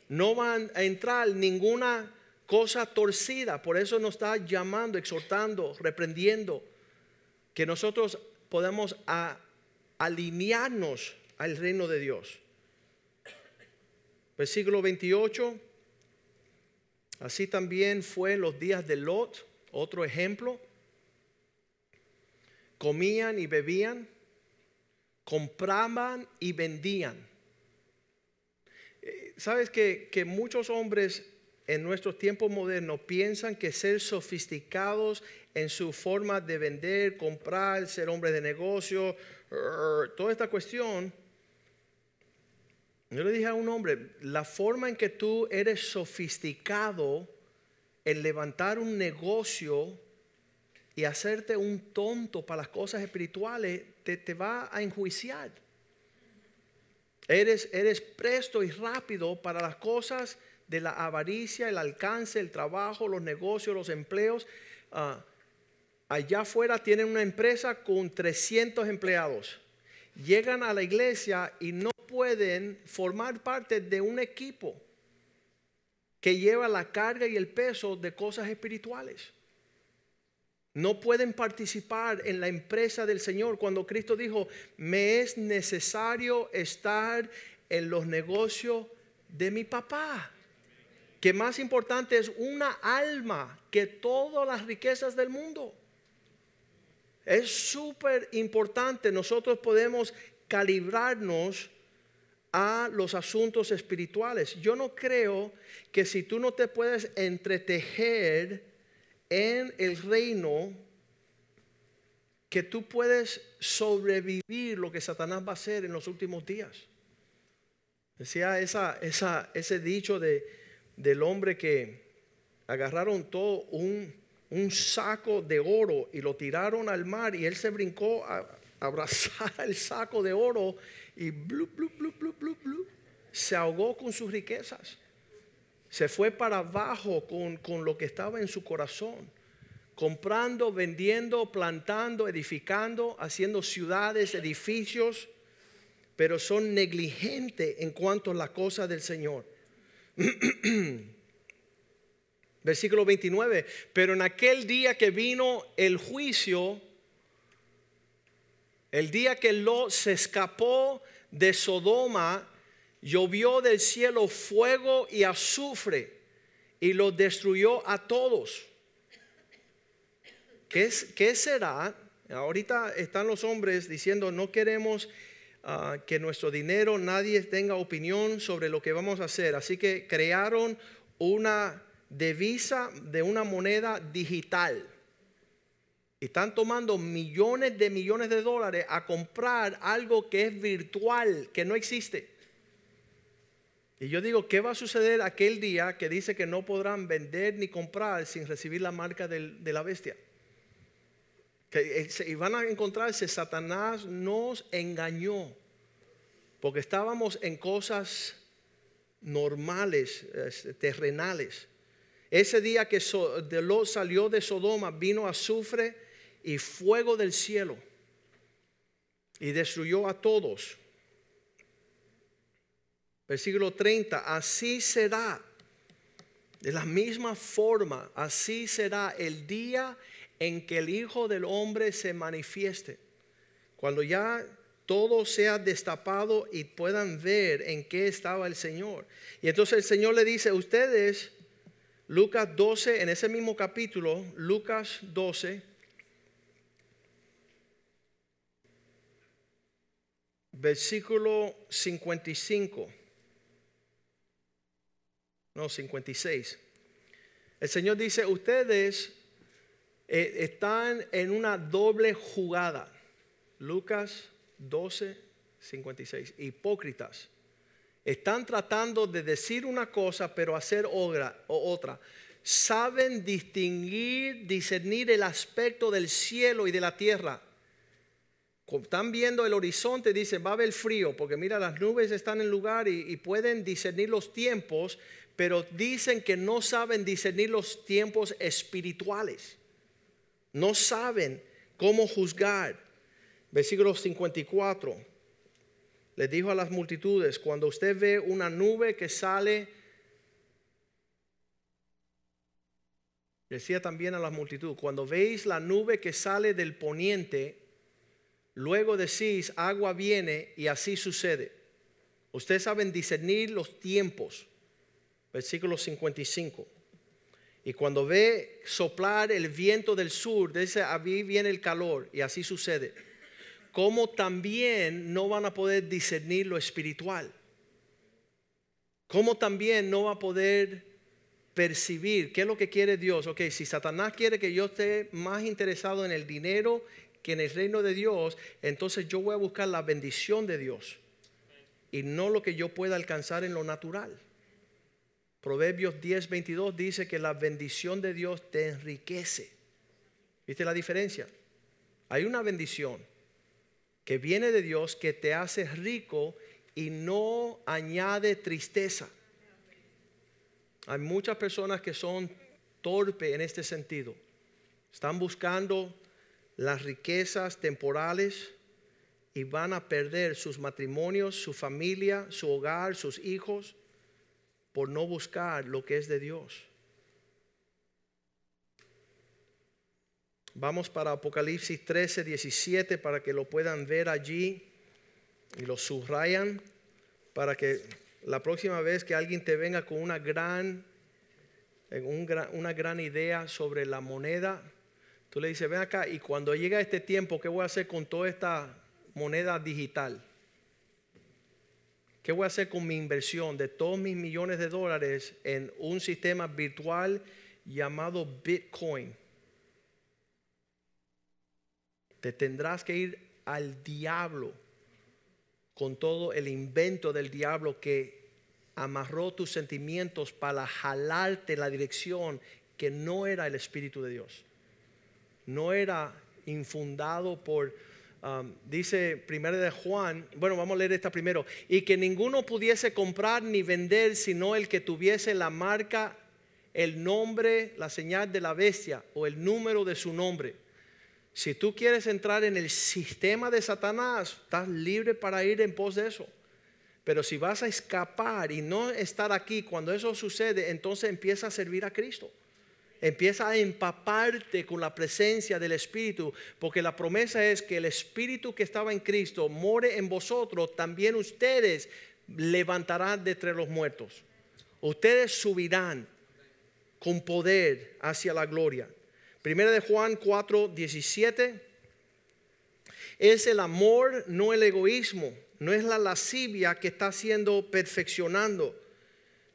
B: No van a entrar ninguna cosa torcida. Por eso nos está llamando, exhortando, reprendiendo. Que nosotros podamos alinearnos al reino de Dios. Versículo 28. Así también fue en los días de Lot, otro ejemplo. Comían y bebían, compraban y vendían sabes que, muchos hombres en nuestros tiempos modernos piensan que ser sofisticados en su forma de vender, comprar, ser hombres de negocio, toda esta cuestión. Yo le dije a un hombre, la forma en que tú eres sofisticado en levantar un negocio y hacerte un tonto para las cosas espirituales, te, te va a enjuiciar. Eres, eres presto y rápido para las cosas de la avaricia, el alcance, el trabajo, los negocios, los empleos. Ah, allá afuera tienen una empresa con 300 empleados. Llegan a la iglesia y no pueden formar parte de un equipo que lleva la carga y el peso de cosas espirituales. No pueden participar en la empresa del Señor cuando Cristo dijo, me es necesario estar en los negocios de mi papá. Que más importante es una alma que todas las riquezas del mundo. Es súper importante. Nosotros podemos calibrarnos a los asuntos espirituales. Yo no creo que si tú no te puedes entretejer en el reino que tú puedes sobrevivir lo que Satanás va a hacer en los últimos días. Decía ese dicho de, del hombre que agarraron todo un, un, saco de oro y lo tiraron al mar y él se brincó a, abrazar el saco de oro y blu, blu, blu, se ahogó con sus riquezas se fue para abajo con, lo que estaba en su corazón, comprando, vendiendo, plantando, edificando, haciendo ciudades, edificios, pero son negligentes en cuanto a la cosa del Señor. Versículo 29, pero en aquel día que vino el juicio, el día que Lot se escapó de Sodoma, llovió del cielo fuego y azufre y lo destruyó a todos. ¿Qué, es, qué será? Ahorita están los hombres diciendo no queremos ah, que nuestro dinero nadie tenga opinión sobre lo que vamos a hacer. Así que crearon una divisa de una moneda digital. Están tomando millones de millones de dólares a comprar algo que es virtual, que no existe. Y yo digo, ¿qué va a suceder aquel día que dice que no podrán vender ni comprar sin recibir la marca de la bestia? Eh, y van a encontrarse, Satanás nos engañó, porque estábamos en cosas normales, terrenales. Ese día que de lo salió de Sodoma, vino azufre y fuego del cielo y destruyó a todos. Versículo 30, así será. De la misma forma, así será el día en que el Hijo del Hombre se manifieste. Cuando ya todo sea destapado y puedan ver en qué estaba el Señor. Y entonces el Señor le dice, ustedes, Lucas 12, en ese mismo capítulo, Lucas 12, versículo 55, no, 56. El Señor dice, ustedes eh, están en una doble jugada. Lucas 12, 56. Hipócritas. Están tratando de decir una cosa, pero hacer otra. Saben distinguir, discernir el aspecto del cielo y de la tierra. Están viendo el horizonte, dicen, va a haber frío, porque mira, las nubes están en lugar y, y pueden discernir los tiempos, pero dicen que no saben discernir los tiempos espirituales. No saben cómo juzgar. Versículo 54. Les dijo a las multitudes, cuando usted ve una nube que sale, decía también a las multitudes, cuando veis la nube que sale del poniente, luego decís, agua viene y así sucede. Ustedes saben discernir los tiempos. Versículo 55. Y cuando ve soplar el viento del sur, dice, ahí viene el calor y así sucede como también no van a poder discernir lo espiritual. Como también no va a poder percibir qué es lo que quiere Dios. Ok, si Satanás quiere que yo esté más interesado en el dinero que en el reino de Dios, entonces yo voy a buscar la bendición de Dios y no lo que yo pueda alcanzar en lo natural. Proverbios 10, 22 dice que la bendición de Dios te enriquece. ¿Viste la diferencia? Hay una bendición que viene de Dios, que te hace rico y no añade tristeza. Hay muchas personas que son torpes en este sentido. Están buscando las riquezas temporales y van a perder sus matrimonios, su familia, su hogar, sus hijos, por no buscar lo que es de Dios. Vamos para Apocalipsis 13, 17 para que lo puedan ver allí y lo subrayan para que la próxima vez que alguien te venga con una gran, una gran idea sobre la moneda, tú le dices, ven acá y cuando llega este tiempo, ¿qué voy a hacer con toda esta moneda digital? ¿Qué voy a hacer con mi inversión de todos mis millones de dólares en un sistema virtual llamado Bitcoin? Te tendrás que ir al diablo con todo el invento del diablo que amarró tus sentimientos para jalarte la dirección que no era el Espíritu de Dios. No era infundado por, um, dice primero de Juan, bueno, vamos a leer esta primero, y que ninguno pudiese comprar ni vender sino el que tuviese la marca, el nombre, la señal de la bestia o el número de su nombre. Si tú quieres entrar en el sistema de Satanás, estás libre para ir en pos de eso. Pero si vas a escapar y no estar aquí cuando eso sucede, entonces empieza a servir a Cristo. Empieza a empaparte con la presencia del Espíritu, porque la promesa es que el Espíritu que estaba en Cristo more en vosotros, también ustedes levantarán de entre los muertos. Ustedes subirán con poder hacia la gloria. Primera de Juan 4, 17. Es el amor, no el egoísmo. No es la lascivia que está siendo perfeccionando.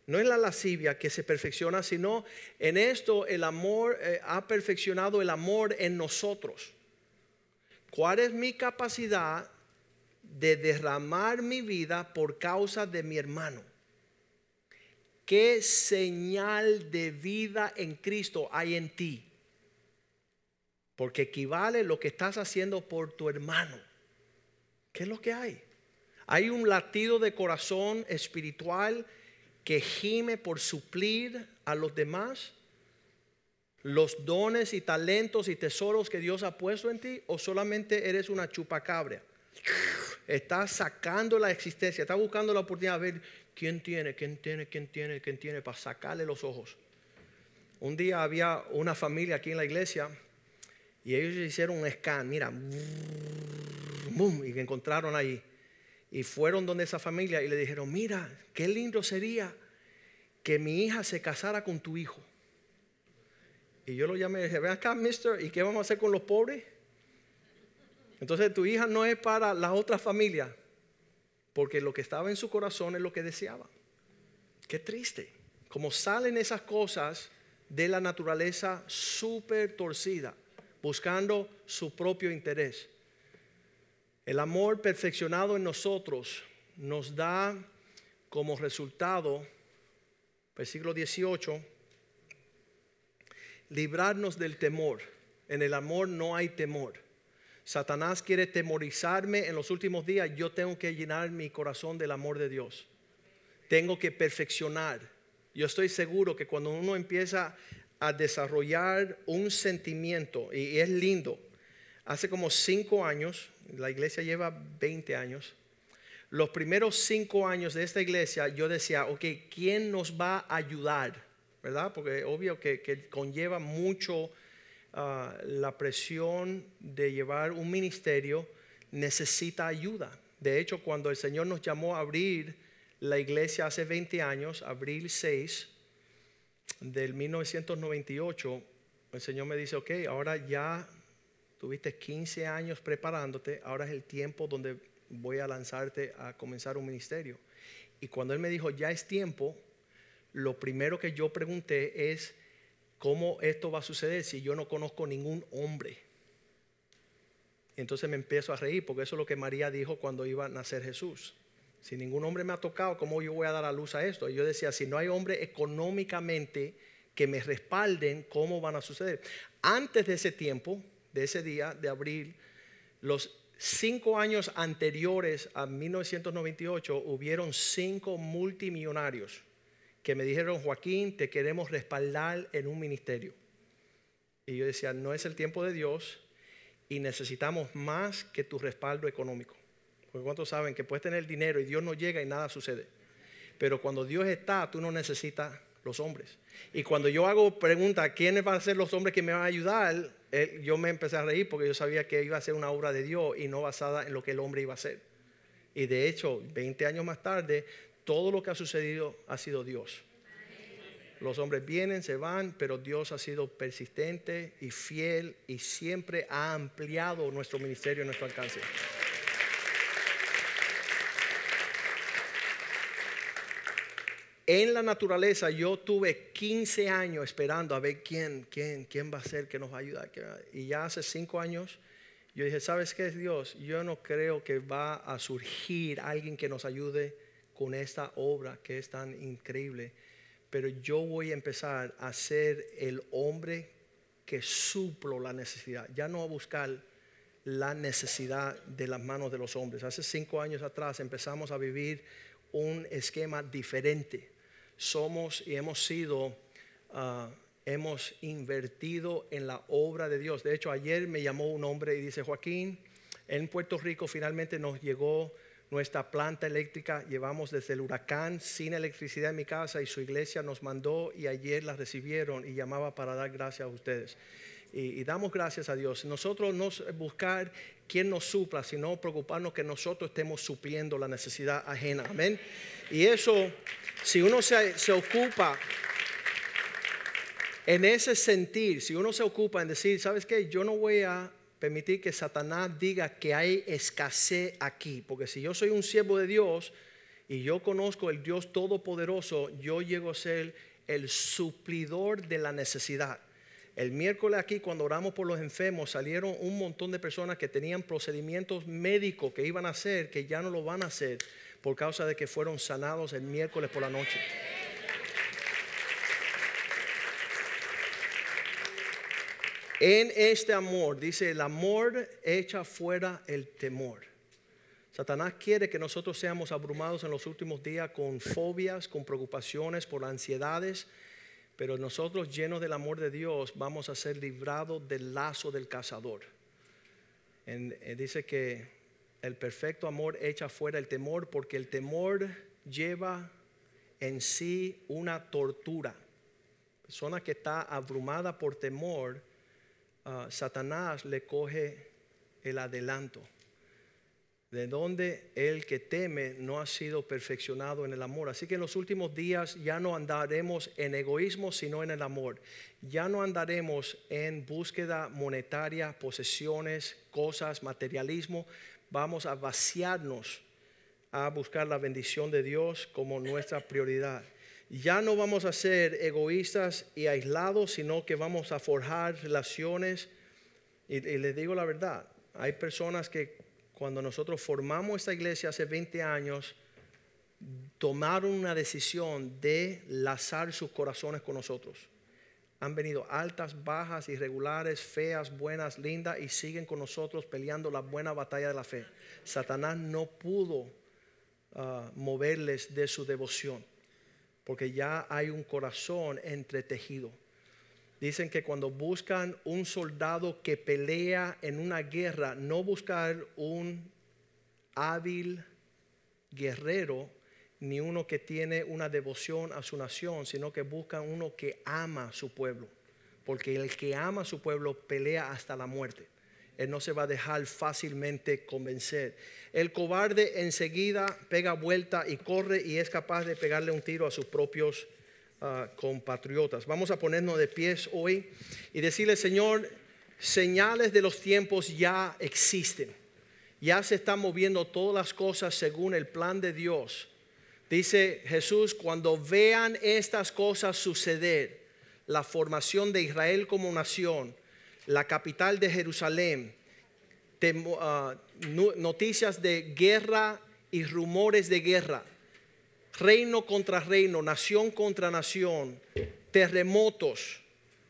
B: No es la lascivia que se perfecciona, sino en esto el amor eh, ha perfeccionado el amor en nosotros. ¿Cuál es mi capacidad de derramar mi vida por causa de mi hermano? ¿Qué señal de vida en Cristo hay en ti? Porque equivale lo que estás haciendo por tu hermano. ¿Qué es lo que hay? Hay un latido de corazón espiritual que gime por suplir a los demás los dones y talentos y tesoros que Dios ha puesto en ti o solamente eres una chupacabra. Estás sacando la existencia, estás buscando la oportunidad de ver quién tiene, quién tiene, quién tiene, quién tiene para sacarle los ojos. Un día había una familia aquí en la iglesia y ellos hicieron un scan, mira, y que encontraron ahí. Y fueron donde esa familia y le dijeron, mira, qué lindo sería que mi hija se casara con tu hijo. Y yo lo llamé y dije, ven acá, mister, ¿y qué vamos a hacer con los pobres? Entonces tu hija no es para la otra familia, porque lo que estaba en su corazón es lo que deseaba. Qué triste. Como salen esas cosas de la naturaleza súper torcida, buscando su propio interés. El amor perfeccionado en nosotros nos da como resultado, versículo 18, librarnos del temor. En el amor no hay temor. Satanás quiere temorizarme en los últimos días. Yo tengo que llenar mi corazón del amor de Dios. Tengo que perfeccionar. Yo estoy seguro que cuando uno empieza a desarrollar un sentimiento, y es lindo, hace como cinco años, la iglesia lleva 20 años, los primeros cinco años de esta iglesia yo decía, ok, ¿quién nos va a ayudar? ¿Verdad? Porque obvio que, que conlleva mucho Ah, la presión de llevar un ministerio necesita ayuda. De hecho, cuando el Señor nos llamó a abrir la iglesia hace 20 años, abril 6 del 1998, el Señor me dice, ok, ahora ya tuviste 15 años preparándote, ahora es el tiempo donde voy a lanzarte a comenzar un ministerio. Y cuando Él me dijo, ya es tiempo, lo primero que yo pregunté es, ¿Cómo esto va a suceder si yo no conozco ningún hombre? Entonces me empiezo a reír porque eso es lo que María dijo cuando iba a nacer Jesús. Si ningún hombre me ha tocado, ¿cómo yo voy a dar a luz a esto? Y yo decía, si no hay hombre económicamente que me respalden, ¿cómo van a suceder? Antes de ese tiempo, de ese día de abril, los cinco años anteriores a 1998 hubieron cinco multimillonarios que me dijeron, Joaquín, te queremos respaldar en un ministerio. Y yo decía, no es el tiempo de Dios y necesitamos más que tu respaldo económico. Porque cuántos saben que puedes tener dinero y Dios no llega y nada sucede. Pero cuando Dios está, tú no necesitas los hombres. Y cuando yo hago pregunta, ¿quiénes van a ser los hombres que me van a ayudar? yo me empecé a reír porque yo sabía que iba a ser una obra de Dios y no basada en lo que el hombre iba a hacer. Y de hecho, 20 años más tarde, todo lo que ha sucedido ha sido Dios. Los hombres vienen, se van, pero Dios ha sido persistente y fiel y siempre ha ampliado nuestro ministerio y nuestro alcance. En la naturaleza yo tuve 15 años esperando a ver quién, quién, quién va a ser que nos va a ayudar. Y ya hace 5 años yo dije, ¿sabes qué es Dios? Yo no creo que va a surgir alguien que nos ayude con esta obra que es tan increíble, pero yo voy a empezar a ser el hombre que suplo la necesidad, ya no a buscar la necesidad de las manos de los hombres. Hace cinco años atrás empezamos a vivir un esquema diferente. Somos y hemos sido, ah, hemos invertido en la obra de Dios. De hecho, ayer me llamó un hombre y dice, Joaquín, en Puerto Rico finalmente nos llegó nuestra planta eléctrica. Llevamos desde el huracán sin electricidad en mi casa y su iglesia nos mandó y ayer la recibieron y llamaba para dar gracias a ustedes. Y, damos gracias a Dios. Nosotros no buscar quien nos supla, sino preocuparnos que nosotros estemos supliendo la necesidad ajena. Amén. Y eso, si uno se, se ocupa en ese sentir, si uno se ocupa en decir, ¿sabes qué? Yo no voy a permitir que Satanás diga que hay escasez aquí. Porque si yo soy un siervo de Dios y yo conozco el Dios Todopoderoso, yo llego a ser el suplidor de la necesidad. El miércoles aquí cuando oramos por los enfermos salieron un montón de personas que tenían procedimientos médicos que iban a hacer, que ya no lo van a hacer por causa de que fueron sanados el miércoles por la noche. En este amor, dice, el amor echa fuera el temor. Satanás quiere que nosotros seamos abrumados en los últimos días con fobias, con preocupaciones, por ansiedades, pero nosotros llenos del amor de Dios vamos a ser librados del lazo del cazador. Eh, dice que el perfecto amor echa fuera el temor porque el temor lleva en sí una tortura. persona que está abrumada por temor, ah, Satanás le coge el adelanto. De donde el que teme no ha sido perfeccionado en el amor. Así que en los últimos días ya no andaremos en egoísmo, sino en el amor. Ya no andaremos en búsqueda monetaria, posesiones, cosas, materialismo. Vamos a vaciarnos a buscar la bendición de Dios como nuestra prioridad. Ya no vamos a ser egoístas y aislados, sino que vamos a forjar relaciones. Y, y les digo la verdad, hay personas que cuando nosotros formamos esta iglesia hace 20 años, tomaron una decisión de lazar sus corazones con nosotros. Han venido altas, bajas, irregulares, feas, buenas, lindas y siguen con nosotros peleando la buena batalla de la fe. Satanás no pudo ah, moverles de su devoción porque ya hay un corazón entretejido. Dicen que cuando buscan un soldado que pelea en una guerra, no buscar un hábil guerrero ni uno que tiene una devoción a su nación, sino que buscan uno que ama a su pueblo. Porque el que ama a su pueblo pelea hasta la muerte. Él no se va a dejar fácilmente convencer. El cobarde enseguida pega vuelta y corre y es capaz de pegarle un tiro a sus propios Ah, compatriotas. Vamos a ponernos de pies hoy y decirle, Señor, señales de los tiempos ya existen. Ya se están moviendo todas las cosas según el plan de Dios. Dice Jesús, cuando vean estas cosas suceder, la formación de Israel como nación, la capital de Jerusalén, ah, noticias de guerra y rumores de guerra, reino contra reino, nación contra nación, terremotos,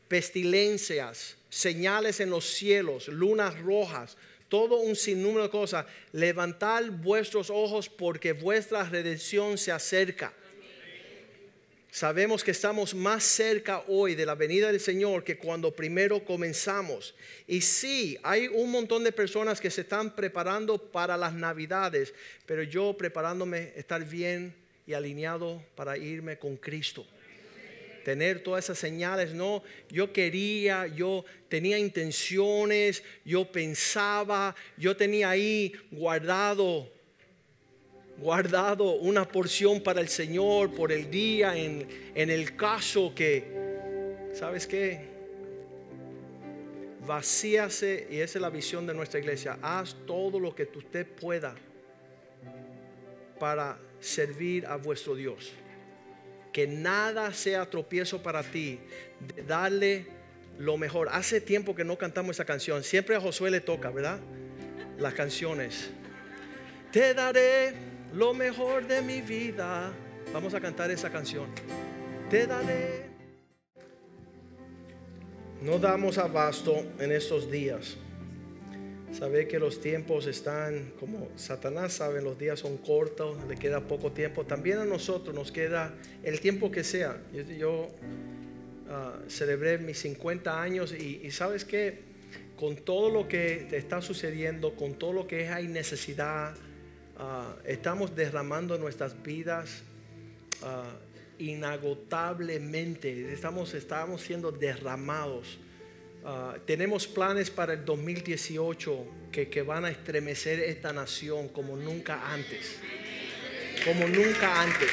B: pestilencias, señales en los cielos, lunas rojas, todo un sinnúmero de cosas. Levantad vuestros ojos porque vuestra redención se acerca. Sabemos que estamos más cerca hoy de la venida del Señor que cuando primero comenzamos. Y sí, hay un montón de personas que se están preparando para las navidades, pero yo preparándome estar bien y alineado para irme con Cristo. Tener todas esas señales, no, yo quería, yo tenía intenciones, yo pensaba, yo tenía ahí guardado, guardado una porción para el Señor por el día en, en el caso que, ¿sabes qué? Vacíase, y esa es la visión de nuestra iglesia, haz todo lo que usted pueda para servir a vuestro Dios. Que nada sea tropiezo para ti, de darle lo mejor. Hace tiempo que no cantamos esa canción. Siempre a Josué le toca, ¿verdad? Las canciones. Te daré lo mejor de mi vida. Vamos a cantar esa canción. Te daré. No damos abasto en estos días. Sabe que los tiempos están, como Satanás sabe, los días son cortos, le queda poco tiempo. También a nosotros nos queda el tiempo que sea. Yo, ah, celebré mis 50 años y, sabes que con todo lo que está sucediendo, con todo lo que hay necesidad, ah, estamos derramando nuestras vidas ah, inagotablemente. Estamos, estamos siendo derramados Ah, tenemos planes para el 2018 que, que van a estremecer esta nación como nunca antes. Como nunca antes.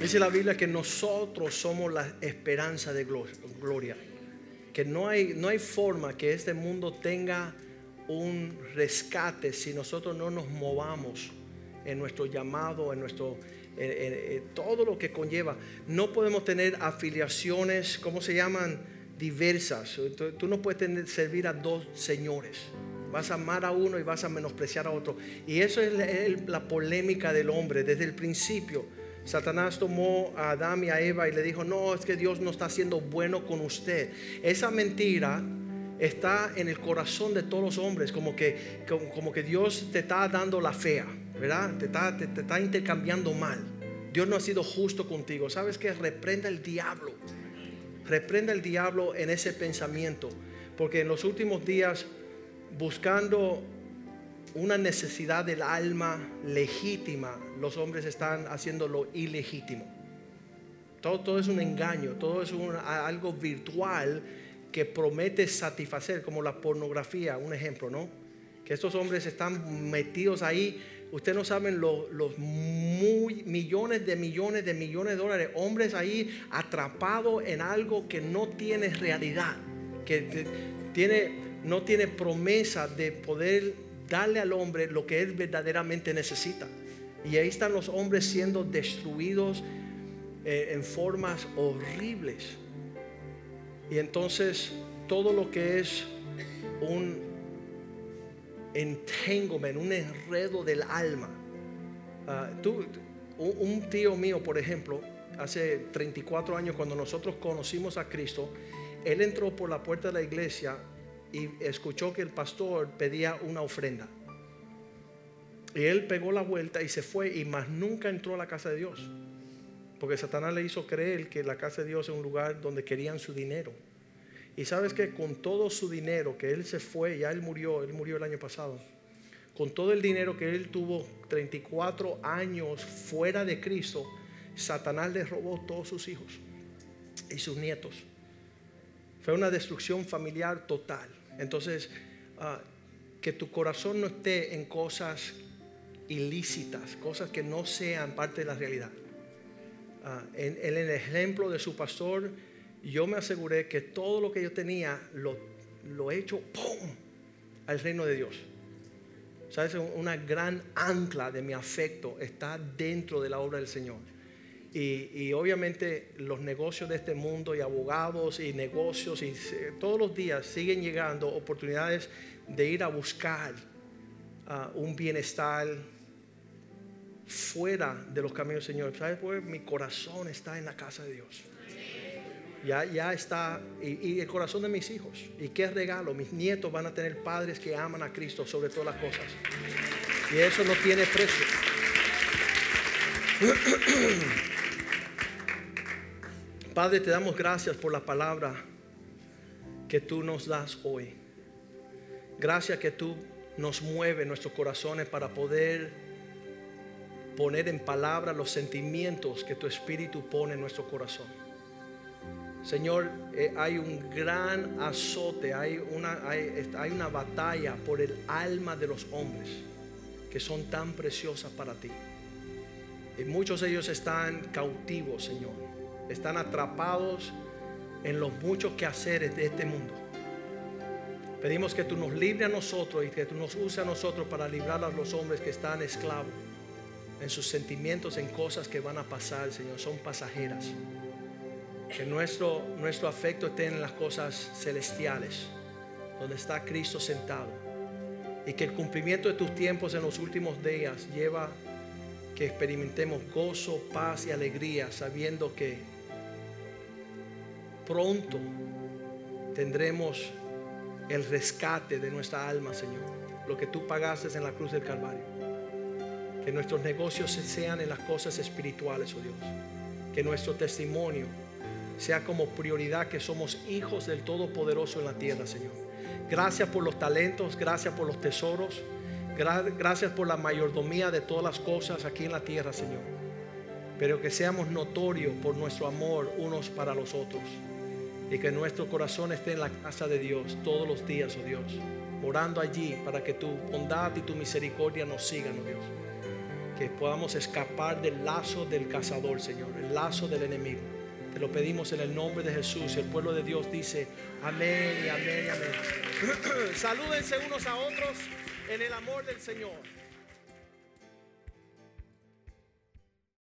B: Dice la Biblia que nosotros somos la esperanza de gloria. Que no hay, no hay forma que este mundo tenga un rescate si nosotros no nos movamos en nuestro llamado, en nuestro todo lo que conlleva. No podemos tener afiliaciones, ¿cómo se llaman? Diversas. tú no puedes tener, servir a dos señores. Vas a amar a uno y vas a menospreciar a otro. Y eso es la polémica del hombre desde el principio. Satanás tomó a Adán y a Eva y le dijo, no, es que Dios no está siendo bueno con usted. Esa mentira está en el corazón de todos los hombres, como que, como que Dios te está dando la fea. ¿Verdad? Te está, te, está intercambiando mal. Dios no ha sido justo contigo. ¿Sabes que Reprenda el diablo. Reprenda el diablo en ese pensamiento. Porque en los últimos días, buscando una necesidad del alma legítima, los hombres están haciendo lo ilegítimo. Todo, todo es un engaño, todo es un, algo virtual que promete satisfacer, como la pornografía, un ejemplo, ¿no? Que estos hombres están metidos ahí. Ustedes no saben los, millones de millones de millones de dólares. Hombres ahí atrapados en algo que no tiene realidad, que tiene, no tiene promesa de poder darle al hombre lo que él verdaderamente necesita. Y ahí están los hombres siendo destruidos eh, en formas horribles. Y entonces todo lo que es un entanglement, un enredo del alma. Ah, tú, un tío mío, por ejemplo, hace 34 años cuando nosotros conocimos a Cristo, él entró por la puerta de la iglesia y escuchó que el pastor pedía una ofrenda. Y él pegó la vuelta y se fue y más nunca entró a la casa de Dios. Porque Satanás le hizo creer que la casa de Dios es un lugar donde querían su dinero. Y sabes que con todo su dinero, que él se fue, ya él murió, él murió el año pasado. Con todo el dinero que él tuvo 34 años fuera de Cristo, Satanás le robó todos sus hijos y sus nietos. Fue una destrucción familiar total. Entonces, ah, que tu corazón no esté en cosas ilícitas, cosas que no sean parte de la realidad. Ah, en, el ejemplo de su pastor, yo me aseguré que todo lo que yo tenía lo, lo he hecho ¡pum! al reino de Dios. ¿Sabes? Una gran ancla de mi afecto está dentro de la obra del Señor. Y, obviamente los negocios de este mundo y abogados y negocios y todos los días siguen llegando oportunidades de ir a buscar ah, un bienestar fuera de los caminos del Señor. ¿Sabes? Pues mi corazón está en la casa de Dios. Ya, ya está, y, el corazón de mis hijos. Y qué regalo, mis nietos van a tener padres que aman a Cristo sobre todas las cosas. Y eso no tiene precio. Padre, te damos gracias por la palabra que tú nos das hoy. Gracias que tú nos mueves nuestros corazones para poder poner en palabra los sentimientos que tu Espíritu pone en nuestro corazón. Señor, eh, hay un gran azote, hay una, hay, una batalla por el alma de los hombres que son tan preciosas para ti. Y muchos de ellos están cautivos, Señor están atrapados en los muchos quehaceres de este mundo. Pedimos que tú nos libres a nosotros y que tú nos uses a nosotros para librar a los hombres que están esclavos en sus sentimientos, en cosas que van a pasar, Señor, son pasajeras. Que nuestro, nuestro afecto esté en las cosas celestiales, donde está Cristo sentado. Y que el cumplimiento de tus tiempos en los últimos días lleva que experimentemos gozo, paz y alegría, sabiendo que pronto tendremos el rescate de nuestra alma, Señor. Lo que tú pagaste en la cruz del Calvario. Que nuestros negocios sean en las cosas espirituales, oh Dios. Que nuestro testimonio sea como prioridad que somos hijos del Todopoderoso en la tierra, Señor. Gracias por los talentos, gracias por los tesoros, gracias por la mayordomía de todas las cosas aquí en la tierra, Señor. Pero que seamos notorios por nuestro amor unos para los otros y que nuestro corazón esté en la casa de Dios todos los días, oh Dios, orando allí para que tu bondad y tu misericordia nos sigan, oh Dios. Que podamos escapar del lazo del cazador, Señor, el lazo del enemigo. Te lo pedimos en el nombre de Jesús. El pueblo de Dios dice amén y amén y amén. Salúdense unos a otros en el amor del Señor.